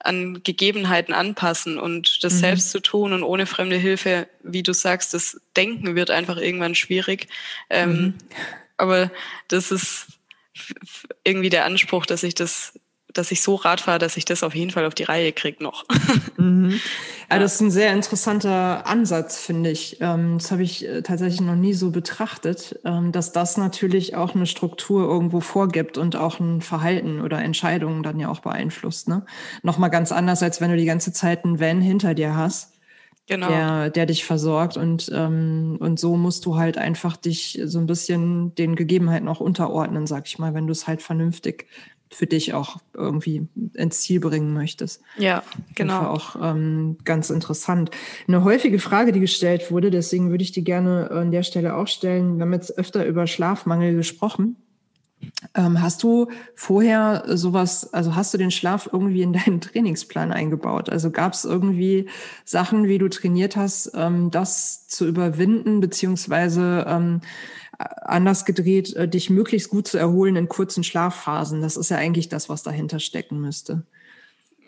an Gegebenheiten anpassen und das mhm. selbst zu tun und ohne fremde Hilfe, wie du sagst, das Denken wird einfach irgendwann schwierig. Ähm, mhm. Aber das ist irgendwie der Anspruch, dass ich das, dass ich so Rad fahre, dass ich das auf jeden Fall auf die Reihe kriege noch. Mhm. Ja, das ist ein sehr interessanter Ansatz, finde ich. Ähm, das habe ich äh, tatsächlich noch nie so betrachtet, ähm, dass das natürlich auch eine Struktur irgendwo vorgibt und auch ein Verhalten oder Entscheidungen dann ja auch beeinflusst. Ne? Nochmal ganz anders, als wenn du die ganze Zeit einen Van hinter dir hast genau. der, der dich versorgt. Und, ähm, und so musst du halt einfach dich so ein bisschen den Gegebenheiten auch unterordnen, sag ich mal, wenn du es halt vernünftig für dich auch irgendwie ins Ziel bringen möchtest. Ja, genau. Das war auch ähm, ganz interessant. Eine häufige Frage, die gestellt wurde, deswegen würde ich die gerne an der Stelle auch stellen. Wir haben jetzt öfter über Schlafmangel gesprochen. Ähm, hast du vorher sowas, also hast du den Schlaf irgendwie in deinen Trainingsplan eingebaut? Also gab es irgendwie Sachen, wie du trainiert hast, ähm, das zu überwinden, beziehungsweise ähm, anders gedreht, äh, dich möglichst gut zu erholen in kurzen Schlafphasen? Das ist ja eigentlich das, was dahinter stecken müsste.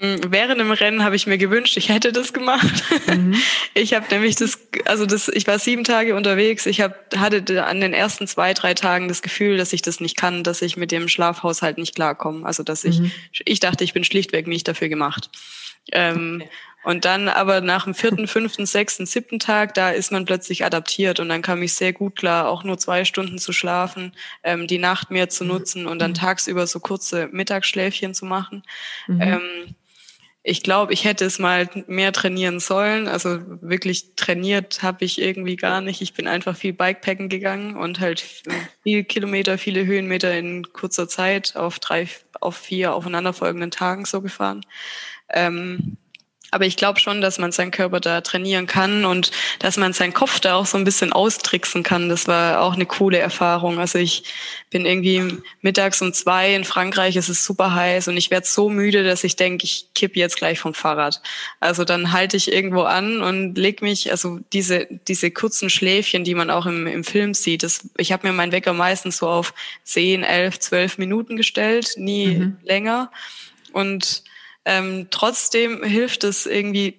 Mm, während dem Rennen habe ich mir gewünscht, ich hätte das gemacht. Mhm. Ich habe nämlich das, also das, ich war sieben Tage unterwegs. Ich hab, hatte an den ersten zwei, drei Tagen das Gefühl, dass ich das nicht kann, dass ich mit dem Schlafhaushalt nicht klarkomme. Also dass ich, mhm. ich dachte, ich bin schlichtweg nicht dafür gemacht. Ähm, okay. Und dann aber nach dem vierten, fünften, sechsten, siebten Tag, da ist man plötzlich adaptiert und dann kam ich sehr gut klar, auch nur zwei Stunden zu schlafen, ähm, die Nacht mehr zu mhm. nutzen und dann mhm. tagsüber so kurze Mittagsschläfchen zu machen. Mhm. Ähm, ich glaube, ich hätte es mal mehr trainieren sollen. Also wirklich trainiert habe ich irgendwie gar nicht. Ich bin einfach viel Bikepacken gegangen und halt viel Kilometer, viele Höhenmeter in kurzer Zeit auf drei, auf vier aufeinanderfolgenden Tagen so gefahren. Ähm, aber ich glaube schon, dass man seinen Körper da trainieren kann und dass man seinen Kopf da auch so ein bisschen austricksen kann. Das war auch eine coole Erfahrung. Also ich bin irgendwie mittags um zwei in Frankreich, es ist super heiß und ich werde so müde, dass ich denke, ich kipp jetzt gleich vom Fahrrad. Also dann halte ich irgendwo an und leg mich, also diese, diese kurzen Schläfchen, die man auch im, im Film sieht, das, ich habe mir meinen Wecker meistens so auf zehn, elf, zwölf Minuten gestellt, nie mhm. länger. Und ähm, trotzdem hilft es irgendwie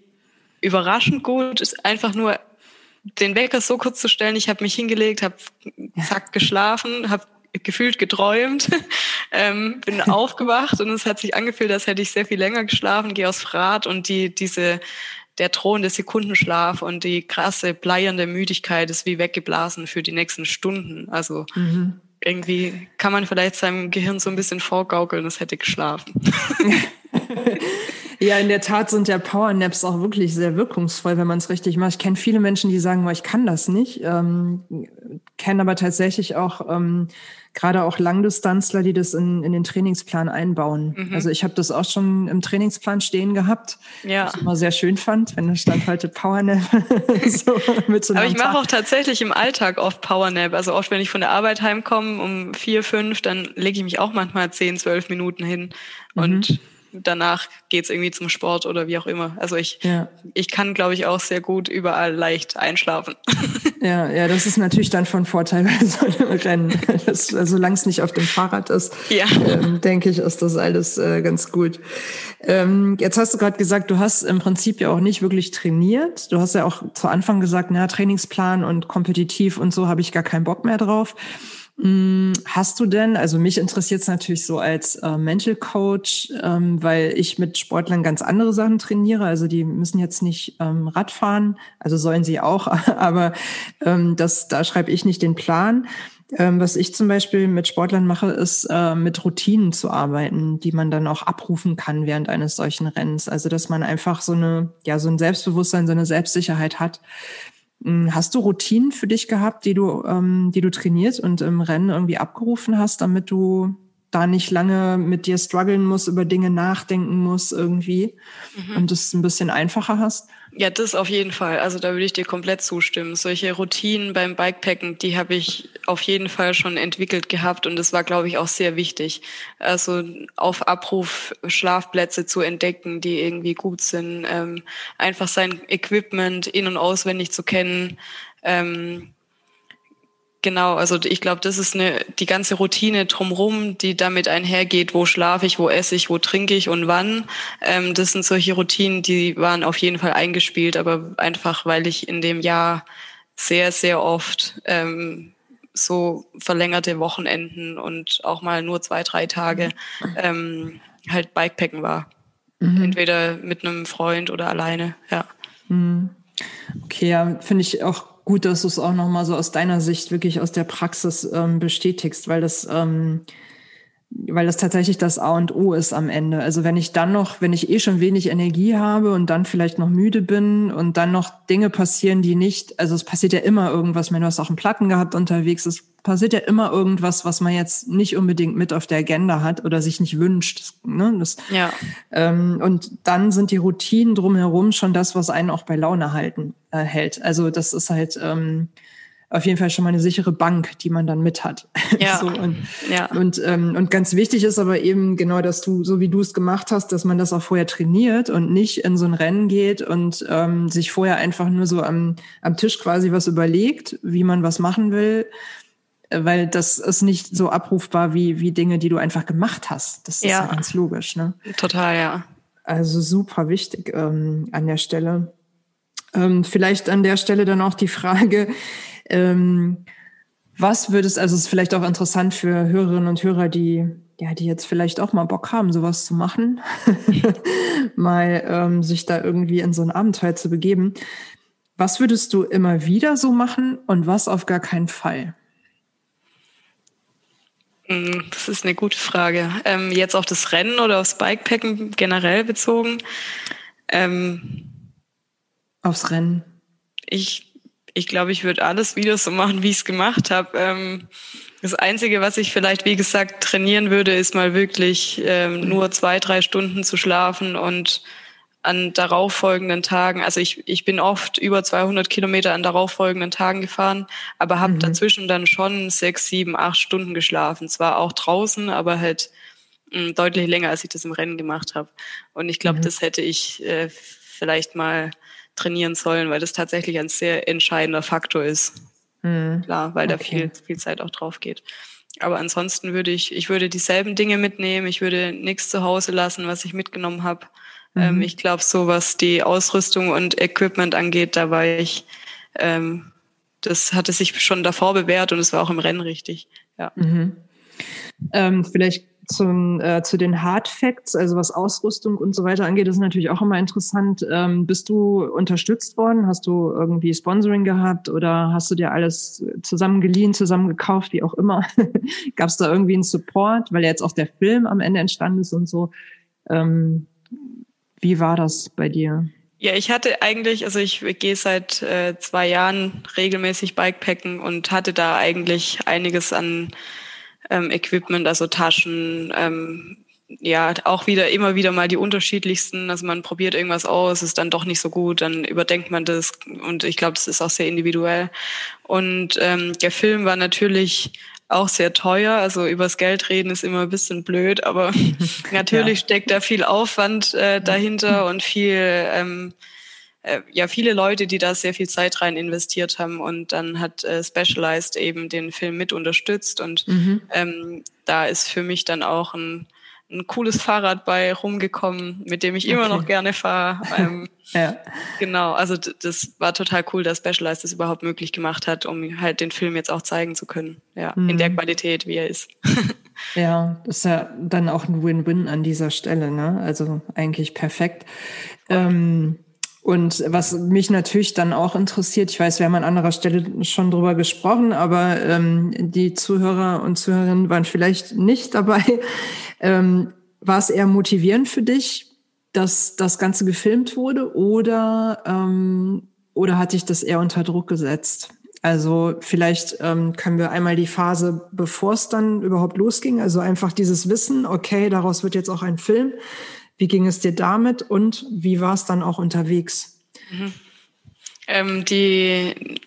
überraschend gut, ist einfach nur den Wecker so kurz zu stellen. Ich habe mich hingelegt, habe zack geschlafen, habe gefühlt geträumt, ähm, bin aufgewacht und es hat sich angefühlt, als hätte ich sehr viel länger geschlafen, gehe aufs Rad und die diese der drohende Sekundenschlaf und die krasse bleiernde Müdigkeit ist wie weggeblasen für die nächsten Stunden. Also mhm. irgendwie kann man vielleicht seinem Gehirn so ein bisschen vorgaukeln, es hätte geschlafen. ja, in der Tat sind ja Powernaps auch wirklich sehr wirkungsvoll, wenn man es richtig macht. Ich kenne viele Menschen, die sagen, ich kann das nicht. Ähm, kenne aber tatsächlich auch ähm, gerade auch Langdistanzler, die das in, in den Trainingsplan einbauen. Mhm. Also ich habe das auch schon im Trainingsplan stehen gehabt, ja. was ich immer sehr schön fand, wenn da stand heute Powernap. so, mit so Aber ich mache auch tatsächlich im Alltag oft Powernap. Also oft, wenn ich von der Arbeit heimkomme um vier, fünf, dann lege ich mich auch manchmal zehn, zwölf Minuten hin und mhm danach geht's irgendwie zum Sport oder wie auch immer. Also ich, ja. ich kann, glaube ich, auch sehr gut überall leicht einschlafen. Ja, ja, das ist natürlich dann von Vorteil bei so einem Rennen. Das, also, solange es nicht auf dem Fahrrad ist, ja. ähm, denke ich, ist das alles äh, ganz gut. Ähm, jetzt hast du gerade gesagt, du hast im Prinzip ja auch nicht wirklich trainiert. Du hast ja auch zu Anfang gesagt, na, Trainingsplan und kompetitiv und so habe ich gar keinen Bock mehr drauf. Mm, hast du denn, also mich interessiert es natürlich so als äh, Mental Coach, ähm, weil ich mit Sportlern ganz andere Sachen trainiere. Also die müssen jetzt nicht ähm, Radfahren, also sollen sie auch, aber ähm, das, da schreibe ich nicht den Plan. Ähm, was ich zum Beispiel mit Sportlern mache, ist äh, mit Routinen zu arbeiten, die man dann auch abrufen kann während eines solchen Rennens. Also dass man einfach so eine, ja, so ein Selbstbewusstsein, so eine Selbstsicherheit hat hm, hast du Routinen für dich gehabt, die du, ähm, die du trainiert und im Rennen irgendwie abgerufen hast, damit du da nicht lange mit dir strugglen musst, über Dinge nachdenken musst irgendwie mhm. und es ein bisschen einfacher hast? Ja, das auf jeden Fall. Also da würde ich dir komplett zustimmen. Solche Routinen beim Bikepacken, die habe ich auf jeden Fall schon entwickelt gehabt und das war, glaube ich, auch sehr wichtig. Also auf Abruf Schlafplätze zu entdecken, die irgendwie gut sind, ähm, einfach sein Equipment in- und auswendig zu kennen. Ähm, Genau, also ich glaube, das ist eine die ganze Routine drumherum, die damit einhergeht, wo schlafe ich, wo esse ich, wo trinke ich und wann. Ähm, das sind solche Routinen, die waren auf jeden Fall eingespielt, aber einfach, weil ich in dem Jahr sehr, sehr oft ähm, so verlängerte Wochenenden und auch mal nur zwei, drei Tage ähm, halt Bikepacken war. Mhm. Entweder mit einem Freund oder alleine, ja. Mhm. Okay, ja, finde ich auch gut, dass du es auch nochmal so aus deiner Sicht wirklich aus der Praxis ähm, bestätigst, weil das, ähm, weil das tatsächlich das A und O ist am Ende. Also wenn ich dann noch, wenn ich eh schon wenig Energie habe und dann vielleicht noch müde bin und dann noch Dinge passieren, die nicht, also es passiert ja immer irgendwas, wenn du hast auch einen Platten gehabt unterwegs, es passiert ja immer irgendwas, was man jetzt nicht unbedingt mit auf der Agenda hat oder sich nicht wünscht. Ne? Das, ja. Ähm, und dann sind die Routinen drumherum schon das, was einen auch bei Laune halten äh, hält. Also das ist halt ähm, auf jeden Fall schon mal eine sichere Bank, die man dann mit hat. Ja. so, und, ja. und, ähm, und ganz wichtig ist aber eben genau, dass du, so wie du es gemacht hast, dass man das auch vorher trainiert und nicht in so ein Rennen geht und ähm, sich vorher einfach nur so am, am Tisch quasi was überlegt, wie man was machen will, weil das ist nicht so abrufbar wie, wie Dinge, die du einfach gemacht hast. Das ist ja, ja ganz logisch. Ne? Total, ja. Also super wichtig ähm, an der Stelle. Ähm, vielleicht an der Stelle dann auch die Frage, ähm, was würdest, also es ist vielleicht auch interessant für Hörerinnen und Hörer, die ja, die jetzt vielleicht auch mal Bock haben, sowas zu machen, mal ähm, sich da irgendwie in so ein Abenteuer zu begeben. Was würdest du immer wieder so machen und was auf gar keinen Fall? Hm, das ist eine gute Frage. Ähm, jetzt auf das Rennen oder aufs Bikepacken generell bezogen? Ähm, aufs Rennen. Ich, ich glaube, ich würde alles wieder so machen, wie ich es gemacht habe. Ähm, das Einzige, was ich vielleicht, wie gesagt, trainieren würde, ist mal wirklich ähm, nur zwei, drei Stunden zu schlafen und an darauffolgenden Tagen, also ich, ich bin oft über 200 Kilometer an darauffolgenden Tagen gefahren, aber habe mhm. dazwischen dann schon sechs, sieben, acht Stunden geschlafen. Zwar auch draußen, aber halt mh, hm, deutlich länger, als ich das im Rennen gemacht habe. Und ich glaube, mhm. das hätte ich äh, vielleicht mal trainieren sollen, weil das tatsächlich ein sehr entscheidender Faktor ist. Mhm. Klar, weil okay. da viel, viel Zeit auch drauf geht. Aber ansonsten würde ich, ich würde dieselben Dinge mitnehmen. Ich würde nichts zu Hause lassen, was ich mitgenommen habe. Ähm, mhm. ich glaube, so was die Ausrüstung und Equipment angeht, da war ich, ähm, das hatte sich schon davor bewährt und es war auch im Rennen richtig. Ja. Mhm. Ähm, vielleicht zum, äh, zu den Hard Facts, also was Ausrüstung und so weiter angeht, ist natürlich auch immer interessant. Ähm, bist du unterstützt worden? Hast du irgendwie Sponsoring gehabt oder hast du dir alles zusammen geliehen, zusammen gekauft, wie auch immer? Gab es da irgendwie einen Support, weil ja jetzt auch der Film am Ende entstanden ist und so? Ähm, wie war das bei dir? Ja, ich hatte eigentlich, also ich gehe seit äh, zwei Jahren regelmäßig Bikepacken und hatte da eigentlich einiges an ähm, Equipment, also Taschen, ähm, ja, auch wieder immer wieder mal die unterschiedlichsten. Also man probiert irgendwas aus, ist dann doch nicht so gut, dann überdenkt man das und ich glaube, das ist auch sehr individuell. Und ähm, der Film war natürlich auch sehr teuer. Also übers Geld reden ist immer ein bisschen blöd, aber natürlich ja. steckt da viel Aufwand äh, dahinter und viel, ähm, äh, ja, viele Leute, die da sehr viel Zeit rein investiert haben und dann hat äh, Specialized eben den Film mit unterstützt und mhm. ähm, da ist für mich dann auch ein, ein cooles Fahrrad bei rumgekommen, mit dem ich immer okay. noch gerne fahre. Ähm, ja. Genau, also das war total cool, dass Specialized das überhaupt möglich gemacht hat, um halt den Film jetzt auch zeigen zu können. Ja, mhm. in der Qualität, wie er ist. ja, das ist ja dann auch ein Win-Win an dieser Stelle, ne? Also eigentlich perfekt. Ähm, und was mich natürlich dann auch interessiert, ich weiß, wir haben an anderer Stelle schon drüber gesprochen, aber ähm, die Zuhörer und Zuhörerinnen waren vielleicht nicht dabei. Ähm, war es eher motivierend für dich, dass das Ganze gefilmt wurde oder, ähm, oder hat dich das eher unter Druck gesetzt? Also vielleicht ähm, können wir einmal die Phase, bevor es dann überhaupt losging, also einfach dieses Wissen, okay, daraus wird jetzt auch ein Film. Wie ging es dir damit und wie war es dann auch unterwegs? Mhm. Ähm, die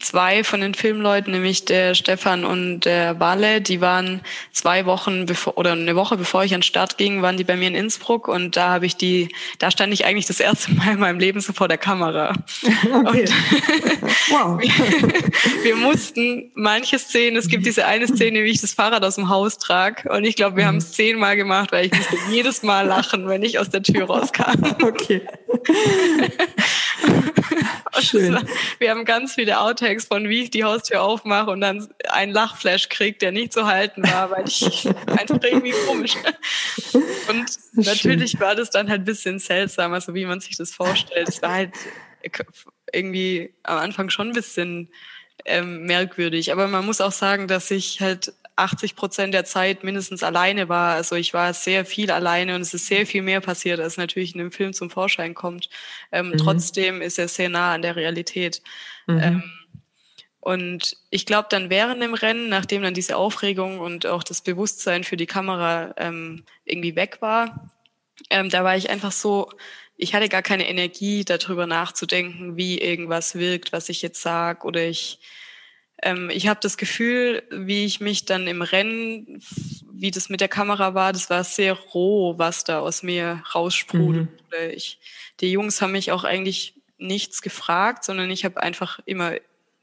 zwei von den Filmleuten, nämlich der Stefan und der Walle, die waren zwei Wochen bevor oder eine Woche bevor ich an den Start ging, waren die bei mir in Innsbruck und da habe ich die, da stand ich eigentlich das erste Mal in meinem Leben so vor der Kamera. Okay. wow. wir, wir, mussten manche Szenen, es gibt diese eine Szene, wie ich das Fahrrad aus dem Haus trage und ich glaube, wir mhm. haben es zehnmal gemacht, weil ich musste jedes Mal lachen, wenn ich aus der Tür rauskam. Okay. Schön. War, wir haben ganz viele Outtakes von, wie ich die Haustür aufmache und dann einen Lachflash krieg, der nicht zu halten war, weil ich einfach irgendwie komisch. Und natürlich Schön. war das dann halt ein bisschen seltsam, also wie man sich das vorstellt. Es war halt irgendwie am Anfang schon ein bisschen ähm, merkwürdig. Aber man muss auch sagen, dass ich halt 80 Prozent der Zeit mindestens alleine war. Also ich war sehr viel alleine und es ist sehr viel mehr passiert, als natürlich in dem Film zum Vorschein kommt. Ähm, mhm. Trotzdem ist er sehr nah an der Realität. Mhm. Ähm, und ich glaube, dann während dem Rennen, nachdem dann diese Aufregung und auch das Bewusstsein für die Kamera ähm, irgendwie weg war, ähm, da war ich einfach so, ich hatte gar keine Energie, darüber nachzudenken, wie irgendwas wirkt, was ich jetzt sag oder ich ähm, ich habe das Gefühl, wie ich mich dann im Rennen, wie das mit der Kamera war, das war sehr roh, was da aus mir raussprudelt. Mhm. Ich, die Jungs haben mich auch eigentlich nichts gefragt, sondern ich habe einfach immer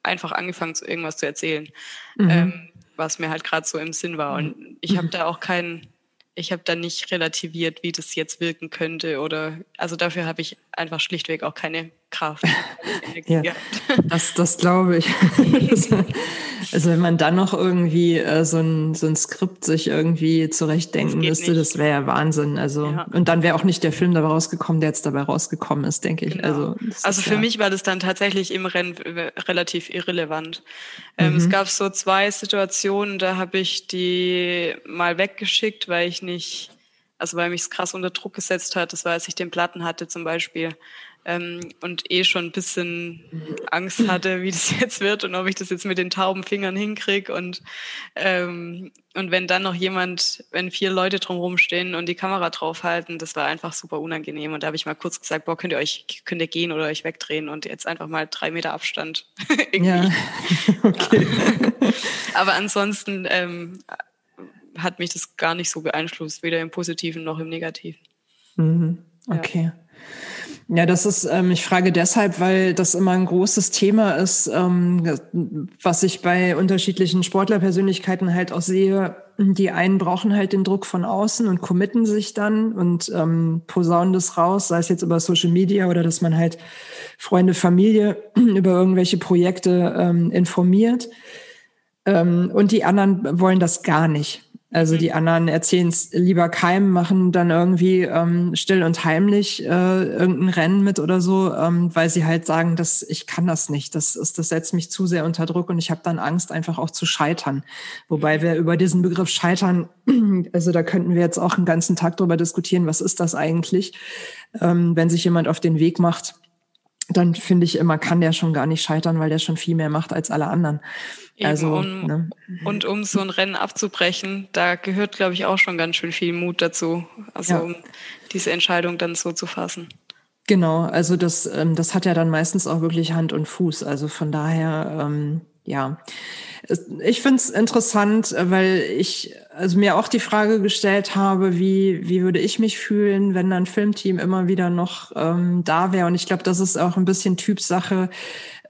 einfach angefangen, zu irgendwas zu erzählen, mhm. ähm, was mir halt gerade so im Sinn war. Und ich habe da auch keinen ich habe da nicht relativiert, wie das jetzt wirken könnte oder also dafür habe ich einfach schlichtweg auch keine Kraft. ja, das, das glaube ich. also wenn man dann noch irgendwie äh, so, ein, so ein Skript sich irgendwie zurechtdenken das müsste, nicht. das wäre ja Wahnsinn. Also ja. und dann wäre auch nicht der Film dabei rausgekommen, der jetzt dabei rausgekommen ist, denke ich. Genau. Also, also für ja. mich war das dann tatsächlich im Rennen relativ irrelevant. Ähm, mhm. Es gab so zwei Situationen, da habe ich die mal weggeschickt, weil ich nicht, also weil mich es krass unter Druck gesetzt hat. Das war, als ich den Platten hatte zum Beispiel ähm, und eh schon ein bisschen Angst hatte, wie das jetzt wird und ob ich das jetzt mit den tauben Fingern hinkriege und ähm, und wenn dann noch jemand, wenn vier Leute drumherum stehen und die Kamera draufhalten, das war einfach super unangenehm und da habe ich mal kurz gesagt, boah, könnt ihr euch könnt ihr gehen oder euch wegdrehen und jetzt einfach mal drei Meter Abstand. ja. okay. Aber ansonsten ähm, hat mich das gar nicht so beeinflusst, weder im Positiven noch im Negativen. Mhm. Okay. Ja. Ja, das ist, ähm, ich frage deshalb, weil das immer ein großes Thema ist, ähm, was ich bei unterschiedlichen Sportlerpersönlichkeiten halt auch sehe. Die einen brauchen halt den Druck von außen und committen sich dann und ähm, posaunen das raus, sei es jetzt über Social Media oder dass man halt Freunde, Familie über irgendwelche Projekte ähm, informiert. Ähm, und die anderen wollen das gar nicht. Also die mhm. anderen erzählen es lieber keinem, machen dann irgendwie ähm, still und heimlich äh, irgendein Rennen mit oder so, ähm, weil sie halt sagen, dass ich kann das nicht. Das ist, das setzt mich zu sehr unter Druck und ich habe dann Angst, einfach auch zu scheitern. Wobei mhm. wir über diesen Begriff scheitern, also da könnten wir jetzt auch einen ganzen Tag drüber diskutieren, was ist das eigentlich, ähm, wenn sich jemand auf den Weg macht dann finde ich immer, kann der schon gar nicht scheitern, weil der schon viel mehr macht als alle anderen. Eben, also, um, ne? Und um so ein Rennen abzubrechen, da gehört, glaube ich, auch schon ganz schön viel Mut dazu. Also ja. um diese Entscheidung dann so zu fassen. Genau, also das, ähm, das hat ja dann meistens auch wirklich Hand und Fuß. Also von daher, ähm, ja. Ich finde es interessant, weil ich also mir auch die Frage gestellt habe, wie, wie würde ich mich fühlen, wenn ein Filmteam immer wieder noch ähm, da wäre. Und ich glaube, das ist auch ein bisschen Typsache.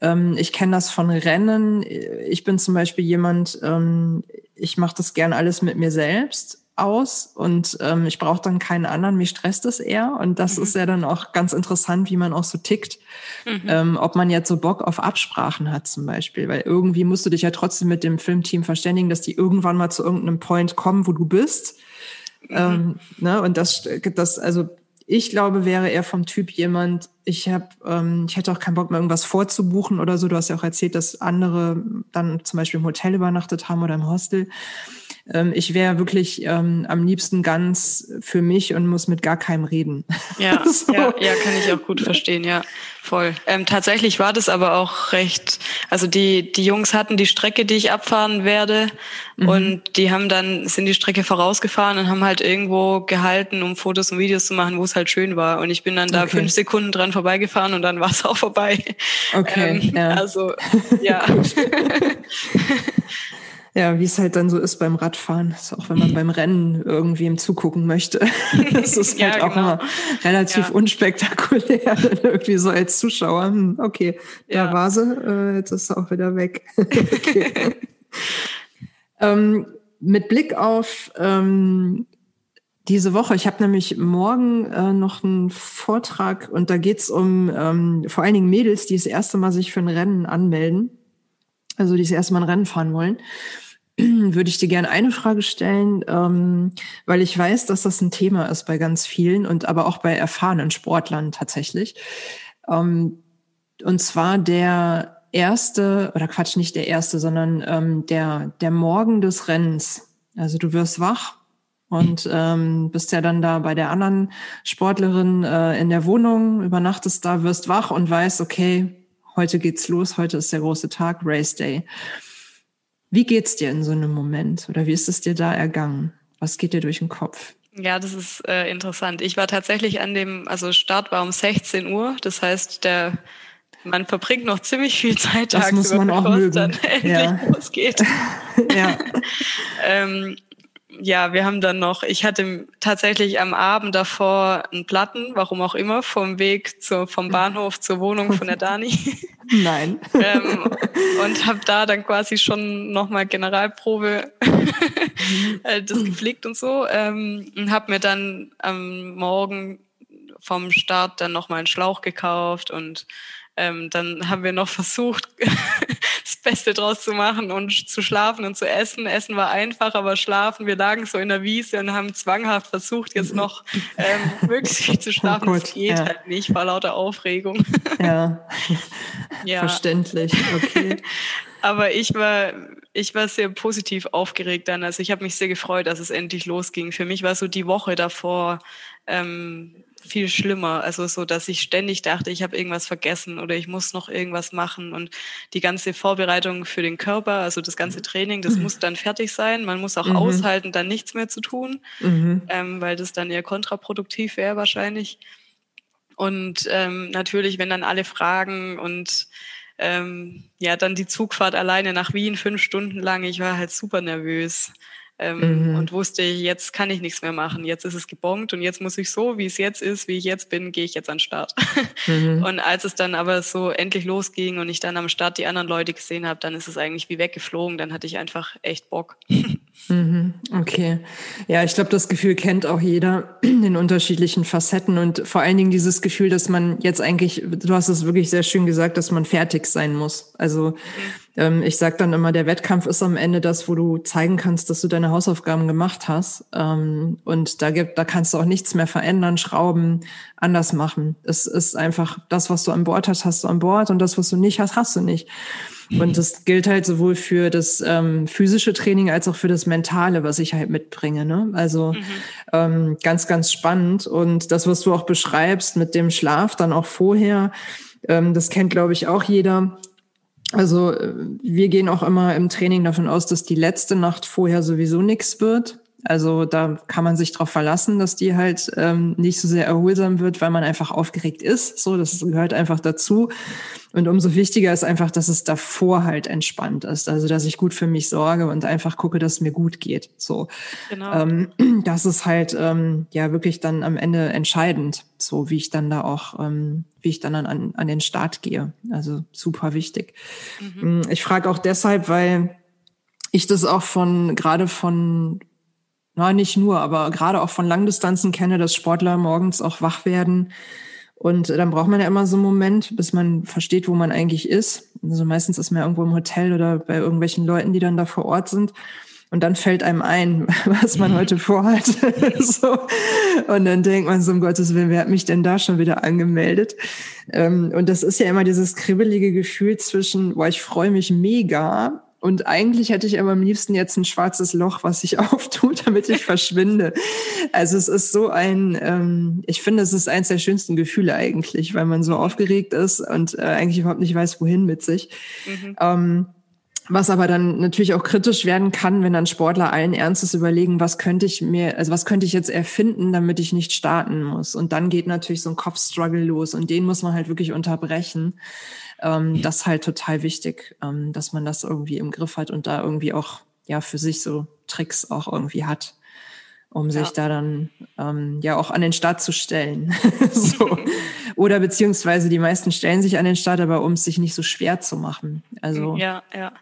Ähm, ich kenne das von Rennen. Ich bin zum Beispiel jemand, ähm, ich mache das gern alles mit mir selbst. aus und ähm, ich brauche dann keinen anderen, mich stresst es eher. Und das mhm. ist ja dann auch ganz interessant, wie man auch so tickt. Mhm. Ähm, ob man jetzt so Bock auf Absprachen hat zum Beispiel. Weil irgendwie musst du dich ja trotzdem mit dem Filmteam verständigen, dass die irgendwann mal zu irgendeinem Point kommen, wo du bist. Mhm. Ähm, ne? Und das, das, also ich glaube, wäre er vom Typ jemand, ich habe, ähm, ich hätte auch keinen Bock mehr irgendwas vorzubuchen oder so. Du hast ja auch erzählt, dass andere dann zum Beispiel im Hotel übernachtet haben oder im Hostel. Ähm, ich wäre wirklich ähm, am liebsten ganz für mich und muss mit gar keinem reden. Ja, so. ja, ja, kann ich auch gut verstehen, ja, voll. Ähm, tatsächlich war das aber auch recht, also die, die Jungs hatten die Strecke, die ich abfahren werde mhm. und die haben dann, sind die Strecke vorausgefahren und haben halt irgendwo gehalten, um Fotos und Videos zu machen, wo es halt schön war. Und ich bin dann da okay. fünf Sekunden dran vorbeigefahren und dann war es auch vorbei. Okay. Ähm, ja. Also, ja. Ja, wie es halt dann so ist beim Radfahren. Ist auch wenn man beim Rennen irgendwem zugucken möchte. das ist halt ja, auch genau. immer relativ ja. unspektakulär, irgendwie so als Zuschauer. Hm, okay, da war sie, äh, jetzt ist sie auch wieder weg. ähm, mit Blick auf ähm, diese Woche, ich habe nämlich morgen äh, noch einen Vortrag und da geht's um ähm, vor allen Dingen Mädels, die das erste Mal sich für ein Rennen anmelden. Also die das erste Mal ein Rennen fahren wollen. würde ich dir gerne eine Frage stellen, ähm, weil ich weiß, dass das ein Thema ist bei ganz vielen und aber auch bei erfahrenen Sportlern tatsächlich. Ähm, und zwar der erste, oder Quatsch, nicht der erste, sondern ähm, der, der Morgen des Rennens. Also du wirst wach und ähm, bist ja dann da bei der anderen Sportlerin äh, in der Wohnung, übernachtest da, wirst wach und weißt, okay, heute geht's los, heute ist der große Tag, Race Day. Wie geht's dir in so einem Moment oder wie ist es dir da ergangen? Was geht dir durch den Kopf? Ja, das ist äh, interessant. Ich war tatsächlich an dem, also Start war um 16 Uhr. Das heißt, der man verbringt noch ziemlich viel Zeit das muss man auch mögen. dann endlich ja. losgeht. ja. ähm, ja, wir haben dann noch, ich hatte tatsächlich am Abend davor einen Platten, warum auch immer, vom Weg zur, vom Bahnhof zur Wohnung von der Dani. Nein. ähm, und habe da dann quasi schon nochmal Generalprobe äh, das gepflegt und so. Ähm, und habe mir dann am Morgen vom Start dann nochmal einen Schlauch gekauft und ähm, dann haben wir noch versucht, das Beste draus zu machen und zu schlafen und zu essen. Essen war einfach, aber schlafen, wir lagen so in der Wiese und haben zwanghaft versucht, jetzt noch ähm, möglichst viel zu schlafen. Oh Gott, geht ja. halt nicht vor lauter Aufregung. Ja, ja. verständlich, okay. aber ich war, ich war sehr positiv aufgeregt dann. Also ich habe mich sehr gefreut, dass es endlich losging. Für mich war so die Woche davor ähm, viel schlimmer. Also so, dass ich ständig dachte, ich habe irgendwas vergessen oder ich muss noch irgendwas machen. Und die ganze Vorbereitung für den Körper, also das ganze Training, das mhm. muss dann fertig sein. Man muss auch mhm. aushalten, dann nichts mehr zu tun, mhm. ähm, weil das dann eher kontraproduktiv wäre wahrscheinlich. Und ähm, natürlich, wenn dann alle fragen und ähm, ja, dann die Zugfahrt alleine nach Wien fünf Stunden lang, ich war halt super nervös ähm, mhm. und wusste, jetzt kann ich nichts mehr machen. Jetzt ist es gebongt und jetzt muss ich so, wie es jetzt ist, wie ich jetzt bin, gehe ich jetzt an den Start. Mhm. Und als es dann aber so endlich losging und ich dann am Start die anderen Leute gesehen habe, dann ist es eigentlich wie weggeflogen. Dann hatte ich einfach echt Bock. Mhm. Okay. Ja, ich glaube, das Gefühl kennt auch jeder in unterschiedlichen Facetten und vor allen Dingen dieses Gefühl, dass man jetzt eigentlich, du hast es wirklich sehr schön gesagt, dass man fertig sein muss. Also ähm, ich sage dann immer, der Wettkampf ist am Ende das, wo du zeigen kannst, dass du deine Hausaufgaben gemacht hast. Ähm, und da gibt, da kannst du auch nichts mehr verändern, schrauben, anders machen. Es ist einfach das, was du an Bord hast, hast du an Bord und das, was du nicht hast, hast du nicht. Und das gilt halt sowohl für das ähm, physische Training als auch für das Mentale, was ich halt mitbringe. Ne? Also mhm. ähm, ganz, ganz spannend. Und das, was du auch beschreibst mit dem Schlaf dann auch vorher, ähm, das kennt, glaube ich, auch jeder also äh, wir gehen auch immer im Training davon aus, dass die letzte Nacht vorher sowieso nichts wird. Also da kann man sich darauf verlassen, dass die halt ähm, nicht so sehr erholsam wird, weil man einfach aufgeregt ist. So, das gehört einfach dazu. Und umso wichtiger ist einfach, dass es davor halt entspannt ist. Also dass ich gut für mich sorge und einfach gucke, dass es mir gut geht. So, genau. ähm, das ist halt ähm, ja wirklich dann am Ende entscheidend, so wie ich dann da auch, ähm, wie ich dann an, an den Start gehe. Also super wichtig. Mhm. Ich frage auch deshalb, weil ich das auch von gerade von na, nicht nur, aber gerade auch von Langdistanzen kenne, dass Sportler morgens auch wach werden. Und dann braucht man ja immer so einen Moment, bis man versteht, wo man eigentlich ist. Also meistens ist man ja irgendwo im Hotel oder bei irgendwelchen Leuten, die dann da vor Ort sind. Und dann fällt einem ein, was man mhm. heute vorhat. so. Und dann denkt man so, um Gottes Willen, wer hat mich denn da schon wieder angemeldet? Ähm, und das ist ja immer dieses kribbelige Gefühl zwischen, boah, ich freue mich mega, und eigentlich hätte ich aber am liebsten jetzt ein schwarzes Loch, was sich auftut, damit ich verschwinde. Also es ist so ein, ähm, ich finde, es ist eins der schönsten Gefühle eigentlich, weil man so aufgeregt ist und äh, eigentlich überhaupt nicht weiß, wohin mit sich. Mhm. Ähm, was aber dann natürlich auch kritisch werden kann, wenn dann Sportler allen Ernstes überlegen, was könnte ich mir, also was könnte ich jetzt erfinden, damit ich nicht starten muss. Und dann geht natürlich so ein Kopfstruggle los und den muss man halt wirklich unterbrechen. Ähm, das ist halt total wichtig, ähm, dass man das irgendwie im Griff hat und da irgendwie auch ja für sich so Tricks auch irgendwie hat, um ja. sich da dann ähm, ja auch an den Start zu stellen. so. Oder beziehungsweise die meisten stellen sich an den Start, aber um es sich nicht so schwer zu machen. Also ja, ja.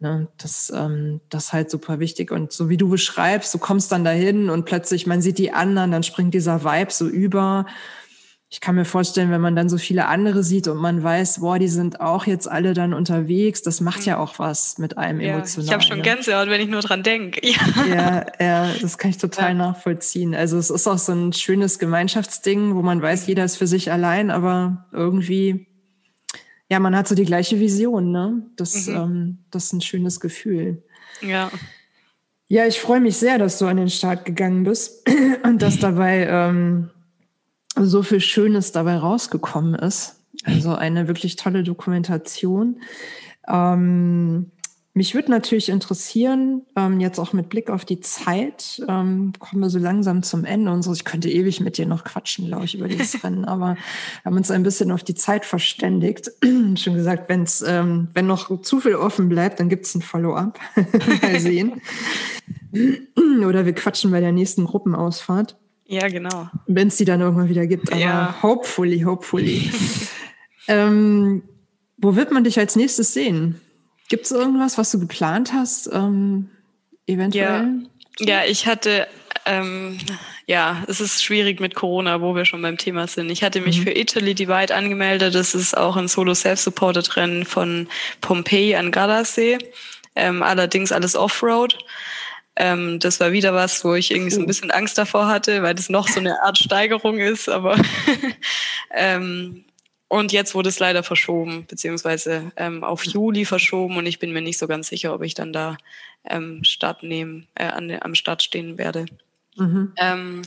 Ne, das, ähm, das ist halt super wichtig. Und so wie du beschreibst, du kommst dann dahin und plötzlich, man sieht die anderen, dann springt dieser Vibe so über ich kann mir vorstellen, wenn man dann so viele andere sieht und man weiß, boah, die sind auch jetzt alle dann unterwegs, das macht ja mhm. auch was mit einem ja, emotional. Ich habe schon? Gänsehaut, wenn ich nur dran denke. Ja. ja, ja, das kann ich total ja. nachvollziehen. Also es ist auch so ein schönes Gemeinschaftsding, wo man weiß, mhm. jeder ist für sich allein, aber irgendwie, ja, man hat so die gleiche Vision, ne? Das, mhm. ähm, das ist ein schönes Gefühl. Ja. Ja, ich freue mich sehr, dass du an den Start gegangen bist und dass dabei ähm, so viel Schönes dabei rausgekommen ist. Also eine wirklich tolle Dokumentation. Ähm, mich würde natürlich interessieren, ähm, jetzt auch mit Blick auf die Zeit, ähm, kommen wir so langsam zum Ende unseres. Ich könnte ewig mit dir noch quatschen, glaube ich, über dieses Rennen, aber wir haben uns ein bisschen auf die Zeit verständigt. Schon gesagt, wenn's, ähm, wenn noch zu viel offen bleibt, dann gibt's ein Follow-up. Mal sehen. Oder wir quatschen bei der nächsten Gruppenausfahrt. Ja, genau. Wenn es die dann irgendwann wieder gibt. Aber ja. hopefully, hopefully. ähm, wo wird man dich als nächstes sehen? Gibt es irgendwas, was du geplant hast, ähm, eventuell? Ja, ja ich hatte, ähm, ja, es ist schwierig mit Corona, wo wir schon beim Thema sind. Ich hatte mich mhm. für Italy Divide angemeldet. Das ist auch ein Solo-Self-Supported-Rennen von Pompeii an Gardasee. Ähm, allerdings alles Offroad. Ähm, das war wieder was, wo ich irgendwie so ein bisschen Angst davor hatte, weil das noch so eine Art Steigerung ist. Aber ähm, und jetzt wurde es leider verschoben, beziehungsweise ähm, auf Juli verschoben und ich bin mir nicht so ganz sicher, ob ich dann da ähm, Start nehmen, äh, an, am Start stehen werde. Mhm. Ähm,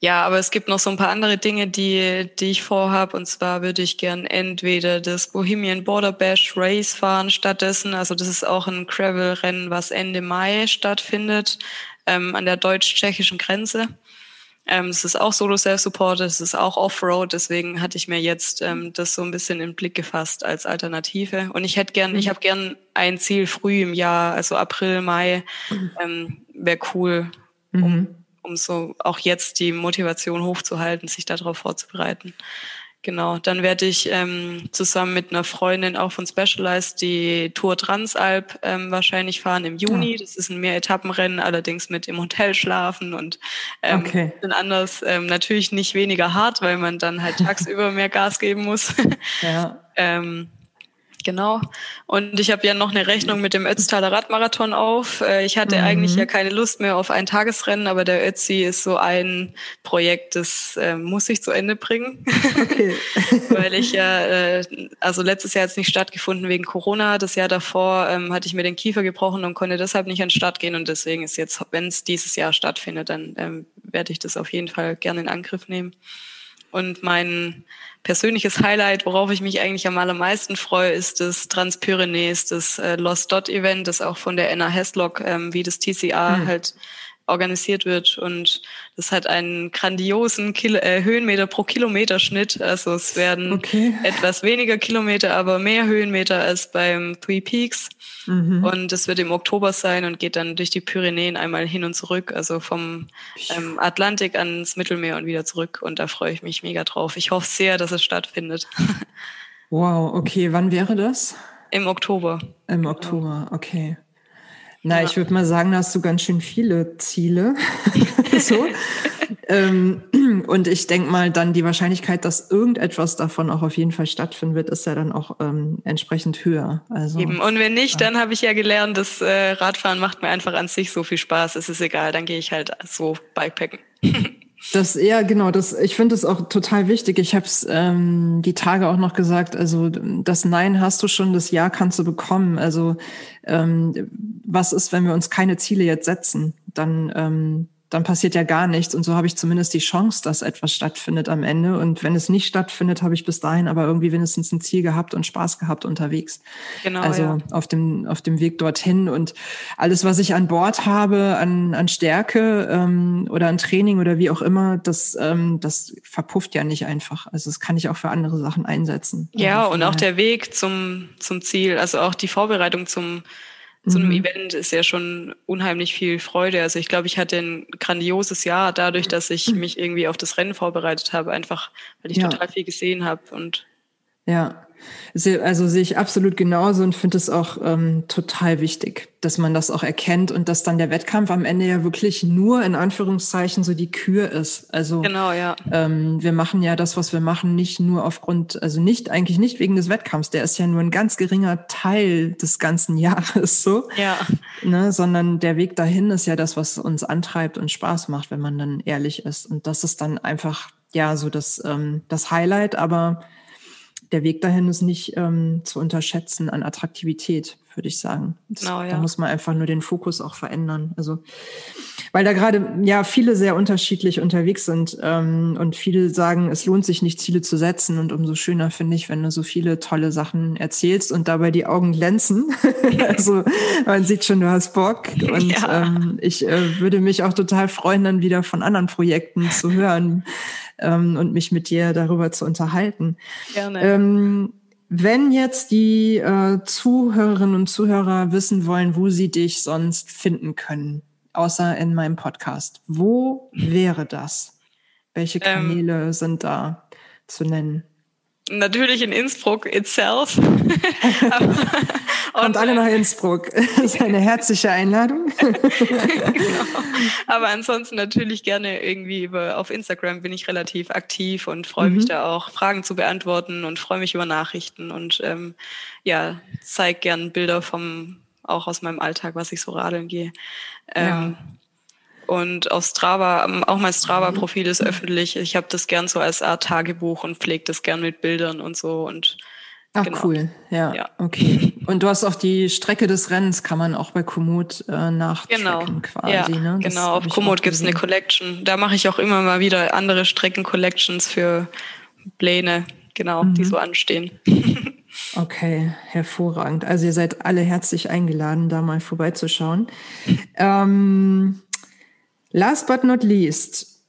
ja, aber es gibt noch so ein paar andere Dinge, die, die ich vorhab. Und zwar würde ich gern entweder das Bohemian Border Bash Race fahren stattdessen. Also das ist auch ein Gravel-Rennen, was Ende Mai stattfindet, ähm, an der deutsch-tschechischen Grenze. Ähm, es ist auch Solo Self-Support, es ist auch Offroad, deswegen hatte ich mir jetzt ähm, das so ein bisschen in den Blick gefasst als Alternative. Und ich hätte gern, mhm. ich habe gern ein Ziel früh im Jahr, also April, Mai, mhm. ähm, wäre cool, um mhm um so auch jetzt die Motivation hochzuhalten, sich darauf vorzubereiten. Genau, dann werde ich ähm, zusammen mit einer Freundin auch von Specialized die Tour Transalp ähm, wahrscheinlich fahren im Juni. Ja. Das ist ein Mehr-Etappenrennen, allerdings mit im Hotel schlafen und ähm, okay. anders ähm, natürlich nicht weniger hart, weil man dann halt tagsüber mehr Gas geben muss. Ja. ähm, Genau. Und ich habe ja noch eine Rechnung mit dem Ötztaler Radmarathon auf. Äh, ich hatte mhm. eigentlich ja keine Lust mehr auf ein Tagesrennen, aber der Ötzi ist so ein Projekt, das äh, muss ich zu Ende bringen. Okay. Weil ich ja, äh, also letztes Jahr hat es nicht stattgefunden wegen Corona. Das Jahr davor ähm, hatte ich mir den Kiefer gebrochen und konnte deshalb nicht an den Start gehen. Und deswegen ist jetzt, wenn es dieses Jahr stattfindet, dann ähm, werde ich das auf jeden Fall gerne in Angriff nehmen. Und mein persönliches Highlight, worauf ich mich eigentlich am allermeisten freue, ist das Transpyrenees, das äh, Lost Dot Event, das auch von der Anna Heslock ähm, wie das TCA mhm. halt organisiert wird und das hat einen grandiosen Kilo, äh, Höhenmeter pro Kilometer Schnitt. Also es werden okay. etwas weniger Kilometer, aber mehr Höhenmeter als beim Three Peaks. Mhm. Und es wird im Oktober sein und geht dann durch die Pyrenäen einmal hin und zurück, also vom ähm, Atlantik ans Mittelmeer und wieder zurück. Und da freue ich mich mega drauf. Ich hoffe sehr, dass es stattfindet. Wow, okay. Wann wäre das? Im Oktober. Im Oktober, okay. Na, ja. ich würde mal sagen, da hast du ganz schön viele Ziele. so. ähm, und ich denke mal, dann die Wahrscheinlichkeit, dass irgendetwas davon auch auf jeden Fall stattfinden wird, ist ja dann auch ähm, entsprechend höher. Also, Eben. Und wenn nicht, ja. dann habe ich ja gelernt, dass äh, Radfahren macht mir einfach an sich so viel Spaß. Es ist egal, dann gehe ich halt so Bikepacken. Das ja genau, das ich finde es auch total wichtig. Ich habe es ähm, die Tage auch noch gesagt. Also das Nein hast du schon, das Ja kannst du bekommen. Also ähm, was ist, wenn wir uns keine Ziele jetzt setzen? Dann ähm, dann passiert ja gar nichts. Und so habe ich zumindest die Chance, dass etwas stattfindet am Ende. Und wenn es nicht stattfindet, habe ich bis dahin aber irgendwie wenigstens ein Ziel gehabt und Spaß gehabt unterwegs. Genau. Also ja. auf dem, auf dem Weg dorthin. Und alles, was ich an Bord habe, an, an Stärke ähm, oder an Training oder wie auch immer, das, ähm, das verpufft ja nicht einfach. Also das kann ich auch für andere Sachen einsetzen. Ja, also und auch der Weg zum, zum Ziel, also auch die Vorbereitung zum so einem mhm. Event ist ja schon unheimlich viel Freude. Also ich glaube, ich hatte ein grandioses Jahr dadurch, dass ich mhm. mich irgendwie auf das Rennen vorbereitet habe, einfach weil ich ja. total viel gesehen habe und ja. Also sehe ich absolut genauso und finde es auch ähm, total wichtig, dass man das auch erkennt und dass dann der Wettkampf am Ende ja wirklich nur in Anführungszeichen so die Kür ist. Also genau, ja. Ähm, wir machen ja das, was wir machen, nicht nur aufgrund, also nicht eigentlich nicht wegen des Wettkampfs, der ist ja nur ein ganz geringer Teil des ganzen Jahres so, ja. ne, sondern der Weg dahin ist ja das, was uns antreibt und Spaß macht, wenn man dann ehrlich ist. Und das ist dann einfach ja so das ähm, das Highlight, aber der Weg dahin ist nicht ähm, zu unterschätzen an Attraktivität, würde ich sagen. Das, genau, ja. Da muss man einfach nur den Fokus auch verändern. Also, weil da gerade ja viele sehr unterschiedlich unterwegs sind ähm, und viele sagen, es lohnt sich nicht, Ziele zu setzen. Und umso schöner finde ich, wenn du so viele tolle Sachen erzählst und dabei die Augen glänzen. also man sieht schon, du hast Bock. Und ja. ähm, ich äh, würde mich auch total freuen, dann wieder von anderen Projekten zu hören ähm, und mich mit dir darüber zu unterhalten. Gerne. Wenn jetzt die äh, Zuhörerinnen und Zuhörer wissen wollen, wo sie dich sonst finden können, außer in meinem Podcast, wo wäre das? Welche ähm. Kanäle ähm, sind da zu nennen? Natürlich in Innsbruck itself. Kommt alle nach Innsbruck. Das ist eine herzliche Einladung. genau. Aber ansonsten natürlich gerne irgendwie über, auf Instagram bin ich relativ aktiv und freue mhm. mich da auch, Fragen zu beantworten und freue mich über Nachrichten und ähm, ja, zeige gern Bilder vom, auch aus meinem Alltag, was ich so radeln gehe. Ähm, ja. Und auf Strava, ähm, auch mein Strava-Profil ist öffentlich. Ich habe das gern so als Art Tagebuch und pflege das gern mit Bildern und so. Und Ach genau. cool, ja, ja, okay. Und du hast auch die Strecke des Rennens, kann man auch bei Komoot äh, nachchecken genau. quasi. Ja, ne? genau, auf Komoot gibt's eine Collection. Da mache ich auch immer mal wieder andere Strecken-Collections für Pläne, genau, mhm. die so anstehen. Okay, hervorragend. Also ihr seid alle herzlich eingeladen, da mal vorbeizuschauen. Ähm, last but not least,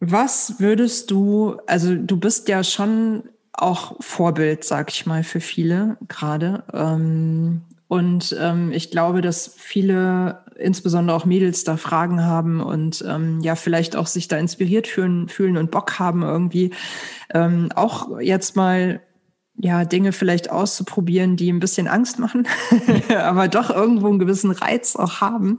was würdest du, also du bist ja schon auch Vorbild, sag ich mal, für viele gerade. Ähm, und ähm, ich glaube, dass viele, insbesondere auch Mädels, da Fragen haben und ähm, ja, vielleicht auch sich da inspiriert fühlen, fühlen und Bock haben, irgendwie ähm, auch jetzt mal ja, Dinge vielleicht auszuprobieren, die ein bisschen Angst machen, aber doch irgendwo einen gewissen Reiz auch haben,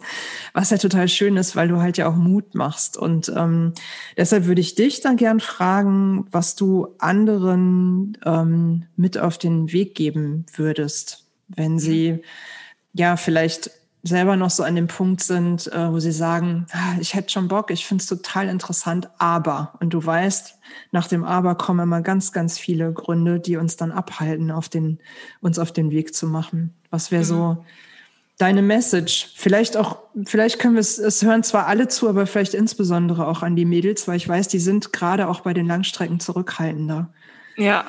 was ja total schön ist, weil du halt ja auch Mut machst. Und ähm, deshalb würde ich dich dann gern fragen, was du anderen ähm, mit auf den Weg geben würdest, wenn sie ja vielleicht selber noch so an dem Punkt sind, äh, wo sie sagen, ah, ich hätte schon Bock, ich finde es total interessant, aber. Und du weißt, nach dem Aber kommen immer ganz, ganz viele Gründe, die uns dann abhalten, auf den, uns auf den Weg zu machen. Was wäre mhm. so deine Message? Vielleicht auch, vielleicht können wir es, es hören zwar alle zu, aber vielleicht insbesondere auch an die Mädels, weil ich weiß, die sind gerade auch bei den Langstrecken zurückhaltender. Ja,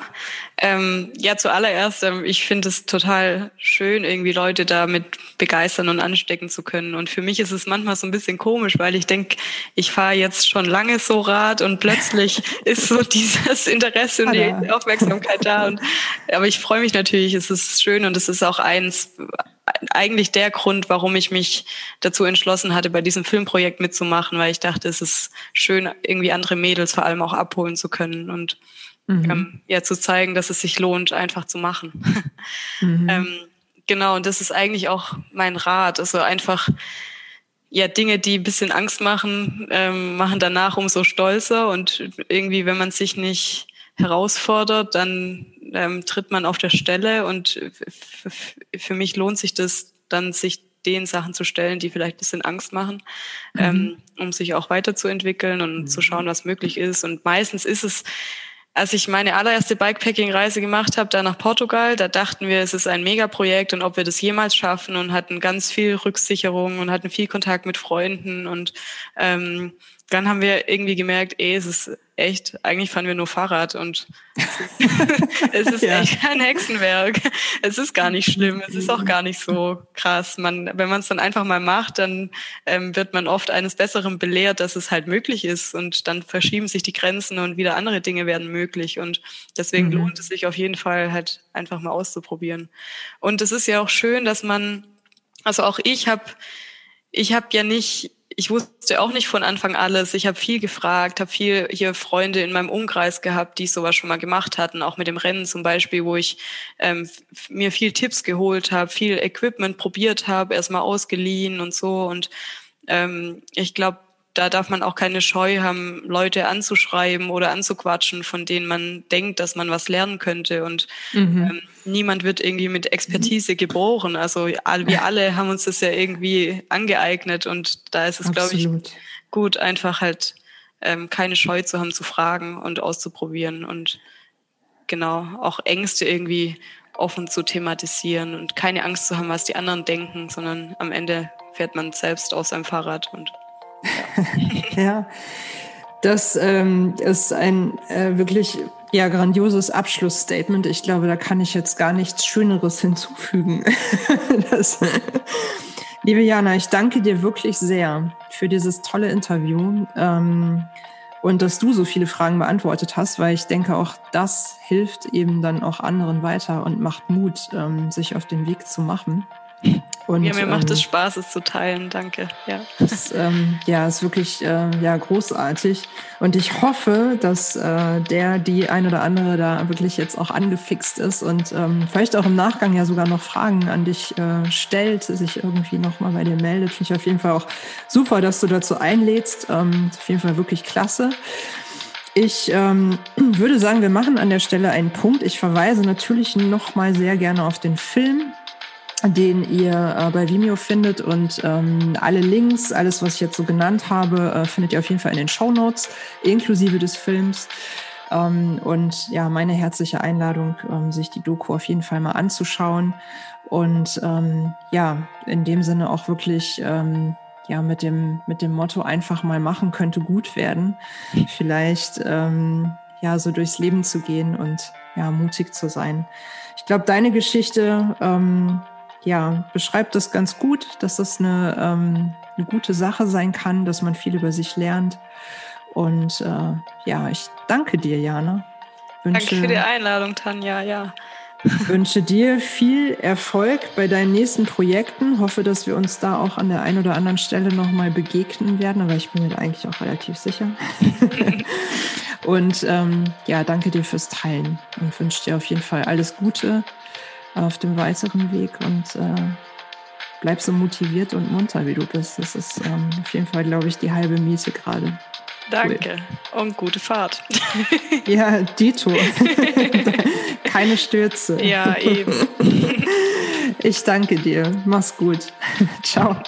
ähm, ja, zuallererst, ähm, ich finde es total schön, irgendwie Leute damit begeistern und anstecken zu können. Und für mich ist es manchmal so ein bisschen komisch, weil ich denke, ich fahre jetzt schon lange so Rad und plötzlich ist so dieses Interesse und die Aufmerksamkeit da. Und, aber ich freue mich natürlich, es ist schön und es ist auch eins, eigentlich der Grund, warum ich mich dazu entschlossen hatte, bei diesem Filmprojekt mitzumachen, weil ich dachte, es ist schön, irgendwie andere Mädels vor allem auch abholen zu können und mhm. ähm, ja zu zeigen, dass es sich lohnt, einfach zu machen. Mhm. ähm, genau, und das ist eigentlich auch mein Rat. Also einfach, ja, Dinge, die ein bisschen Angst machen, ähm, machen danach umso stolzer. Und irgendwie, wenn man sich nicht herausfordert, dann ähm, tritt man auf der Stelle. Und für mich lohnt sich das dann, sich den Sachen zu stellen, die vielleicht ein bisschen Angst machen, mhm. ähm, um sich auch weiterzuentwickeln und mhm. zu schauen, was möglich ist. Und meistens ist es, als ich meine allererste Bikepacking-Reise gemacht habe, da nach Portugal, da dachten wir, es ist ein Megaprojekt und ob wir das jemals schaffen und hatten ganz viel Rücksicherung und hatten viel Kontakt mit Freunden und ähm, dann haben wir irgendwie gemerkt, ey, es ist echt, eigentlich fahren wir nur Fahrrad und es ist ja. echt kein Hexenwerk. Es ist gar nicht schlimm, es ist auch gar nicht so krass. Man, wenn man es dann einfach mal macht, dann ähm, wird man oft eines Besseren belehrt, dass es halt möglich ist und dann verschieben sich die Grenzen und wieder andere Dinge werden möglich und deswegen mhm. lohnt es sich auf jeden Fall halt einfach mal auszuprobieren. Und es ist ja auch schön, dass man, also auch ich habe, ich habe ja nicht ich wusste auch nicht von Anfang alles. Ich habe viel gefragt, habe viel hier Freunde in meinem Umkreis gehabt, die sowas schon mal gemacht hatten, auch mit dem Rennen zum Beispiel, wo ich ähm, mir viel Tipps geholt habe, viel Equipment probiert habe, erstmal ausgeliehen und so. Und ähm, ich glaube, da darf man auch keine Scheu haben, Leute anzuschreiben oder anzuquatschen, von denen man denkt, dass man was lernen könnte. Und mhm. ähm, niemand wird irgendwie mit Expertise geboren. Also wir alle haben uns das ja irgendwie angeeignet und da ist es, glaube ich, gut, einfach halt ähm, keine Scheu zu haben, zu fragen und auszuprobieren und genau auch Ängste irgendwie offen zu thematisieren und keine Angst zu haben, was die anderen denken, sondern am Ende fährt man selbst aus seinem Fahrrad und ja, das ähm, ist ein äh, wirklich ja, grandioses Abschlussstatement. Ich glaube, da kann ich jetzt gar nichts Schöneres hinzufügen. das, liebe Jana, ich danke dir wirklich sehr für dieses tolle Interview ähm, und dass du so viele Fragen beantwortet hast, weil ich denke, auch das hilft eben dann auch anderen weiter und macht Mut, ähm, sich auf den Weg zu machen. Und, ja, mir macht es ähm, Spaß, es zu teilen. Danke. Ja, das, ähm, ja ist wirklich äh, ja, großartig. Und ich hoffe, dass äh, der, die ein oder andere da wirklich jetzt auch angefixt ist und ähm, vielleicht auch im Nachgang ja sogar noch Fragen an dich äh, stellt, sich irgendwie nochmal bei dir meldet. Finde ich auf jeden Fall auch super, dass du dazu einlädst. Ähm, auf jeden Fall wirklich klasse. Ich ähm, würde sagen, wir machen an der Stelle einen Punkt. Ich verweise natürlich nochmal sehr gerne auf den Film, den ihr äh, bei Vimeo findet und ähm, alle Links, alles, was ich jetzt so genannt habe, äh, findet ihr auf jeden Fall in den Show Notes, inklusive des Films. Ähm, und ja, meine herzliche Einladung, ähm, sich die Doku auf jeden Fall mal anzuschauen und ähm, ja, in dem Sinne auch wirklich ähm, ja mit dem mit dem Motto einfach mal machen könnte gut werden, vielleicht ähm, ja so durchs Leben zu gehen und ja mutig zu sein. Ich glaube, deine Geschichte ähm, ja, beschreibt das ganz gut, dass das eine, ähm, eine gute Sache sein kann, dass man viel über sich lernt. Und äh, ja, ich danke dir, Jana. Wünsche, danke für die Einladung, Tanja, ja. wünsche dir viel Erfolg bei deinen nächsten Projekten. Hoffe, dass wir uns da auch an der einen oder anderen Stelle nochmal begegnen werden, aber ich bin mir da eigentlich auch relativ sicher. und ähm, ja, danke dir fürs Teilen und wünsche dir auf jeden Fall alles Gute auf dem weiteren Weg und äh, bleib so motiviert und munter, wie du bist. Das ist ähm, auf jeden Fall, glaube ich, die halbe Miete gerade. Danke cool. und gute Fahrt. ja, Dito. Keine Stürze. Ja, eben. ich danke dir. Mach's gut. Ciao.